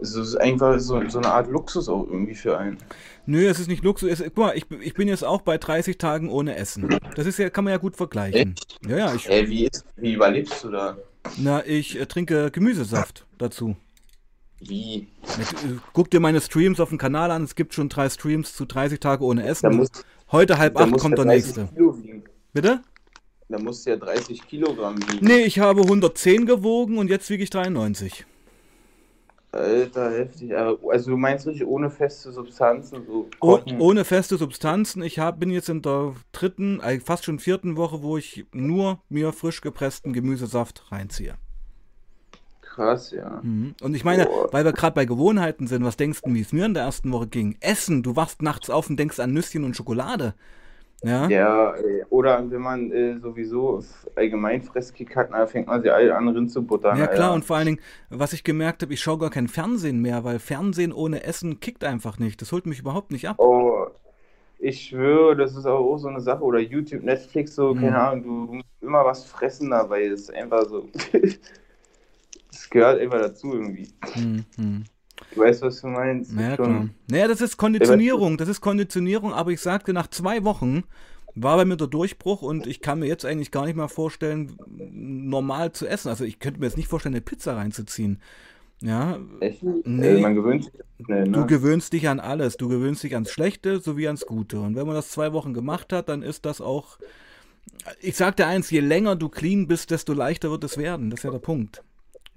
Es ist einfach so, so, eine Art Luxus auch irgendwie für einen. Nö, es ist nicht Luxus. Es, guck mal, ich, ich bin jetzt auch bei 30 Tagen ohne Essen. Das ist ja, kann man ja gut vergleichen. Echt? Ja, ja. Ich, hey, wie, ist, wie überlebst du da? Na, ich äh, trinke Gemüsesaft dazu. Wie? Äh, guck dir meine Streams auf dem Kanal an. Es gibt schon drei Streams zu 30 Tage ohne Essen. Muss, Heute halb acht kommt der nächste. Bitte? Da musst du ja 30 Kilogramm wiegen. Nee, ich habe 110 gewogen und jetzt wiege ich 93. Alter, heftig. Also du meinst nicht ohne feste Substanzen? So oh, ohne feste Substanzen. Ich hab, bin jetzt in der dritten, äh, fast schon vierten Woche, wo ich nur mir frisch gepressten Gemüsesaft reinziehe. Krass, ja. Mhm. Und ich meine, oh. weil wir gerade bei Gewohnheiten sind, was denkst du, wie es mir in der ersten Woche ging? Essen, du wachst nachts auf und denkst an Nüsschen und Schokolade. Ja, ja oder wenn man äh, sowieso allgemein Fresskick hat, dann fängt man sie alle an Rind zu buttern. Ja klar, ja. und vor allen Dingen, was ich gemerkt habe, ich schaue gar kein Fernsehen mehr, weil Fernsehen ohne Essen kickt einfach nicht. Das holt mich überhaupt nicht ab. Oh, ich schwöre, das ist auch so eine Sache. Oder YouTube, Netflix, so, mhm. keine Ahnung, du musst immer was fressen dabei. Das ist einfach so. das gehört einfach dazu irgendwie. Mhm. Du weißt, was du meinst. Naja, klar. Naja, das ist Konditionierung. Das ist Konditionierung, aber ich sagte, nach zwei Wochen war bei mir der Durchbruch und ich kann mir jetzt eigentlich gar nicht mehr vorstellen, normal zu essen. Also ich könnte mir jetzt nicht vorstellen, eine Pizza reinzuziehen. Ja. Echt? Nee. Also man gewöhnt sich schnell, ne? Du gewöhnst dich an alles. Du gewöhnst dich ans Schlechte sowie ans Gute. Und wenn man das zwei Wochen gemacht hat, dann ist das auch. Ich sag dir eins, je länger du clean bist, desto leichter wird es werden. Das ist ja der Punkt.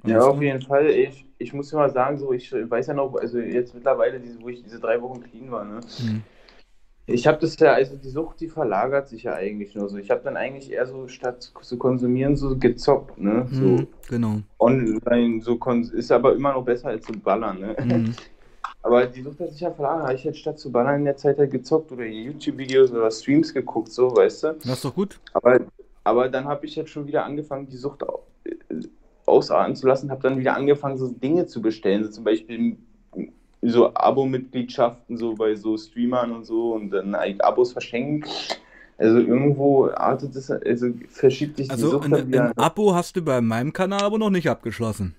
Ja, auf jeden Fall. Ich, ich muss mal sagen, so ich weiß ja noch, also jetzt mittlerweile, diese, wo ich diese drei Wochen clean war, ne? Mhm. Ich habe das ja, also die Sucht, die verlagert sich ja eigentlich nur so. Ich habe dann eigentlich eher so statt zu konsumieren so gezockt, ne? So mhm, genau. Online, so ist aber immer noch besser als zu ballern, ne? Mhm. Aber die Sucht hat sich ja verlagert. Habe ich jetzt statt zu ballern in der Zeit halt gezockt oder YouTube-Videos oder Streams geguckt, so, weißt du? Das ist doch gut. Aber, aber dann habe ich jetzt schon wieder angefangen, die Sucht ausarten zu lassen, habe dann wieder angefangen, so Dinge zu bestellen, so zum Beispiel so Abo-Mitgliedschaften so bei so Streamern und so und dann like, Abos verschenken. Also irgendwo artet es, also verschiebt sich also die Sucht ein, ein Abo hast du bei meinem Kanal aber noch nicht abgeschlossen.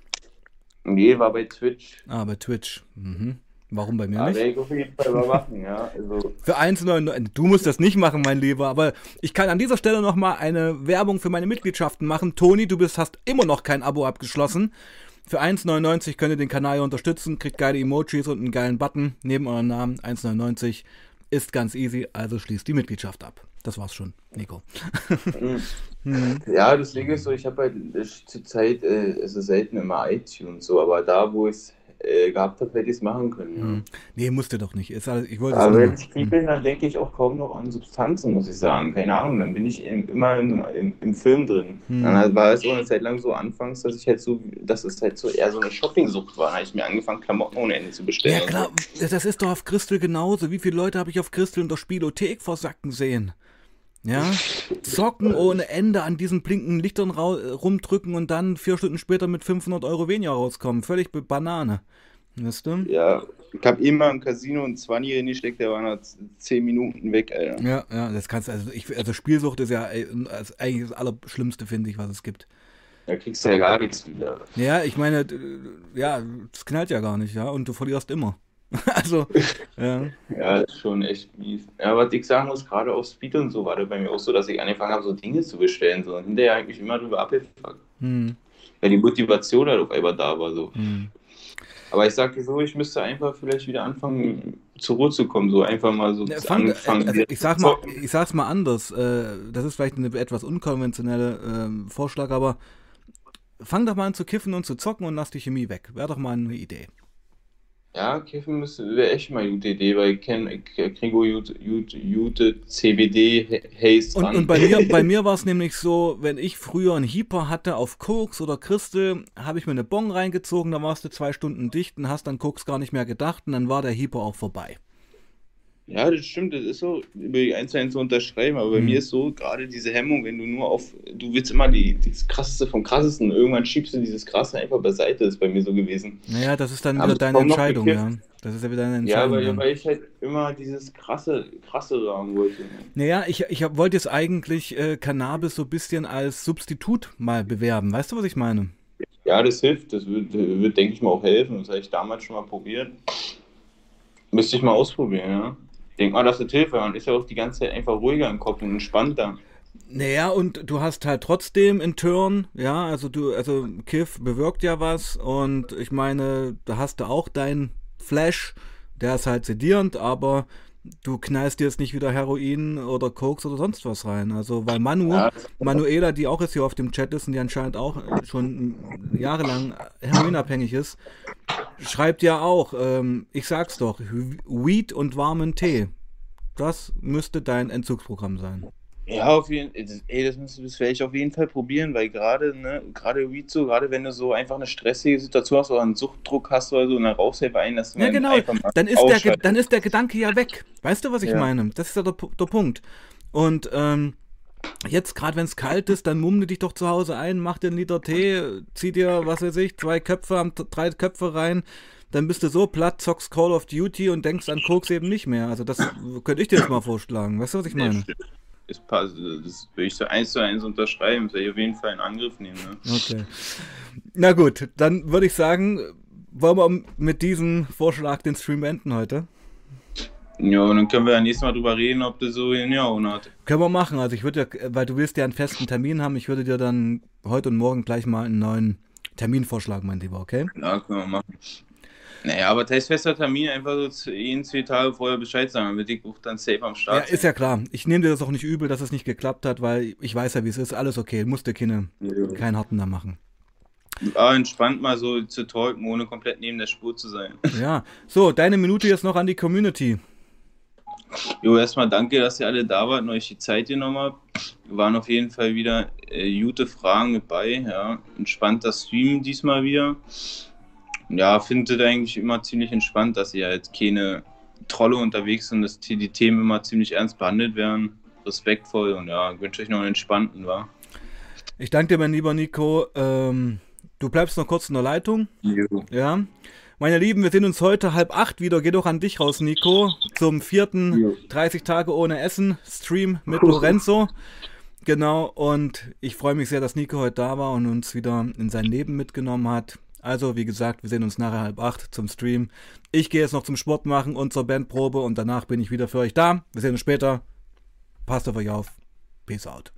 Nee, war bei Twitch. Ah, bei Twitch. Mhm. Warum bei mir ja, nicht? Ich auf jeden Fall überwachen, ja. Also. Für 1,99. Du musst das nicht machen, mein Lieber, aber ich kann an dieser Stelle nochmal eine Werbung für meine Mitgliedschaften machen. Toni, du bist, hast immer noch kein Abo abgeschlossen. Für 1,99 könnt ihr den Kanal unterstützen, kriegt geile Emojis und einen geilen Button neben eurem Namen. 1,99 ist ganz easy, also schließt die Mitgliedschaft ab. Das war's schon, Nico. Ja, deswegen ist so, ich habe halt zur Zeit, äh, es ist selten immer iTunes so, aber da, wo ich es äh, gehabt habe, hätte ich es machen können. Ja. Mhm. Nee, musste doch nicht. Ist alles, ich wollte Aber wenn ich Krieg bin, dann denke ich auch kaum noch an Substanzen, muss ich sagen. Keine Ahnung, dann bin ich in, immer in, in, im Film drin. Hm. Dann war es auch eine Zeit lang so anfangs, dass ich halt so, dass es halt so eher so eine Shoppingsucht war. Da habe ich mir angefangen, Klamotten ohne Ende zu bestellen. Ja klar, das ist doch auf Christel genauso. Wie viele Leute habe ich auf Christel in der Spielothek versacken sehen? Ja, zocken ohne Ende an diesen blinkenden Lichtern rumdrücken und dann vier Stunden später mit 500 Euro weniger rauskommen. Völlig Banane. Weißt du? Ja, ich habe immer im Casino einen 20 reingesteckt, der war nach 10 Minuten weg, Alter. Ja, ja, das kannst du, also, ich, also Spielsucht ist ja eigentlich das Allerschlimmste, finde ich, was es gibt. Da kriegst du ja gar nichts wieder. Ja, ich meine, ja, das knallt ja gar nicht, ja, und du verlierst immer. also, ja. Ja, ist schon echt mies. Ja, was ich sagen muss, gerade auf Speed und so war das bei mir auch so, dass ich angefangen habe, so Dinge zu bestellen, so und hinterher eigentlich immer drüber abgefuckt. Hm. Weil die Motivation halt auf einmal da war, so. Hm. Aber ich sage so, ich müsste einfach vielleicht wieder anfangen, zur Ruhe zu kommen, so einfach mal so ja, fang, anfangen. Also ich, sag mal, ich sag's mal anders. Äh, das ist vielleicht eine etwas unkonventionelle ähm, Vorschlag, aber fang doch mal an zu kiffen und zu zocken und lass die Chemie weg. Wäre doch mal eine Idee. Ja, kiffen wäre echt mal eine gute Idee, weil ich kenne kriege gute, gute CBD Haze und, und bei mir, bei mir war es nämlich so, wenn ich früher einen Hyper hatte auf Koks oder Christel, habe ich mir eine Bon reingezogen, da warst du zwei Stunden dicht und hast dann Koks gar nicht mehr gedacht und dann war der Hyper auch vorbei. Ja, das stimmt, das ist so, über die Einzelnen zu unterschreiben, aber bei Mhm. mir ist so, gerade diese Hemmung, wenn du nur auf, du willst immer die, das Krasseste vom Krassesten, irgendwann schiebst du dieses Krasse einfach beiseite, ist bei mir so gewesen. Naja, das ist dann Aber wieder deine Entscheidung, ja. Das ist ja wieder deine Ja, Entscheidung. weil, dann. weil ich halt immer dieses Krasse, Krassere haben wollte. Naja, ich, ich hab- wollte jetzt eigentlich äh, Cannabis so ein bisschen als Substitut mal bewerben. Weißt du, was ich meine? Ja, das hilft, das wird, wird denke ich mal, auch helfen, das habe ich damals schon mal probiert. Müsste ich mal ausprobieren, ja. Mal, dass das hilft, weil man ist ja auch die ganze Zeit einfach ruhiger im Kopf und entspannter. Naja, und du hast halt trotzdem in Turn, ja, also du, also Kiff bewirkt ja was und ich meine, da hast du auch deinen Flash, der ist halt sedierend, aber du knallst dir jetzt nicht wieder Heroin oder Koks oder sonst was rein. Also, weil Manu, Ja. Manuela, die auch jetzt hier auf dem Chat ist und die anscheinend auch schon jahrelang heroinabhängig ist, schreibt ja auch, ähm, ich sag's doch, Weed und warmen Tee. Das müsste dein Entzugsprogramm sein. Ja, auf jeden Fall. Ey, das, das werde ich auf jeden Fall probieren, weil gerade, ne, gerade so, gerade wenn du so einfach eine stressige Situation hast oder einen Suchtdruck hast oder so, und dann rauchst du einfach ein, dass du Ja, dann genau. Dann ist, der, Ge- dann ist der Gedanke ja weg. Weißt du, was ich Ja. meine? Das ist ja der, der Punkt. Und ähm, jetzt, gerade wenn es kalt ist, dann mummle dich doch zu Hause ein, mach dir einen Liter Tee, zieh dir, was weiß ich, zwei Köpfe, am- drei Köpfe rein. Dann bist du so platt, zockst Call of Duty und denkst an Koks eben nicht mehr. Also das könnte ich dir jetzt mal vorschlagen. Weißt du, was ich meine? Das, passt, das will ich so eins zu eins unterschreiben, das werde ich auf jeden Fall in Angriff nehmen. Ne? Okay. Na gut, dann würde ich sagen, wollen wir mit diesem Vorschlag den Stream beenden heute? Ja, und dann können wir ja nächstes Mal drüber reden, ob das so hingehauen hat. Können wir machen. Also ich würde ja, weil du willst ja einen festen Termin haben, ich würde dir dann heute und morgen gleich mal einen neuen Terminvorschlag, mein Lieber, okay? Ja, können wir machen. Naja, aber testfester Termin einfach so zu- jeden zwei Tage vorher Bescheid sagen, damit ich auch dann safe am Ja, Start ist ja klar. Ich nehme dir das auch nicht übel, dass es nicht geklappt hat, weil ich weiß ja, wie es ist. Alles okay. Musste keine, ja. keinen harten da machen. Ah, entspannt mal so zu talken, ohne komplett neben der Spur zu sein. Ja. So, deine Minute jetzt noch an die Community. Jo, erstmal danke, dass ihr alle da wart und euch die Zeit genommen habt. Waren auf jeden Fall wieder äh, gute Fragen mit bei. Ja. Entspannter Stream diesmal wieder. Ja, findet eigentlich immer ziemlich entspannt, dass ihr halt keine Trolle unterwegs sind, dass die, Themen immer ziemlich ernst behandelt werden. Respektvoll und ja, wünsche euch noch einen entspannten, wa? Ich danke dir, mein lieber Nico. Ähm, du bleibst noch kurz in der Leitung. Jo. Ja. Meine Lieben, wir sehen uns heute halb acht wieder. Geh doch an dich raus, Nico. Zum vierten Jo. 30 Tage ohne Essen Stream mit Lorenzo. Genau, und ich freue mich sehr, dass Nico heute da war und uns wieder in sein Leben mitgenommen hat. Also, wie gesagt, wir sehen uns nachher halb acht zum Stream. Ich gehe jetzt noch zum Sport machen und zur Bandprobe und danach bin ich wieder für euch da. Wir sehen uns später. Passt auf euch auf. Peace out.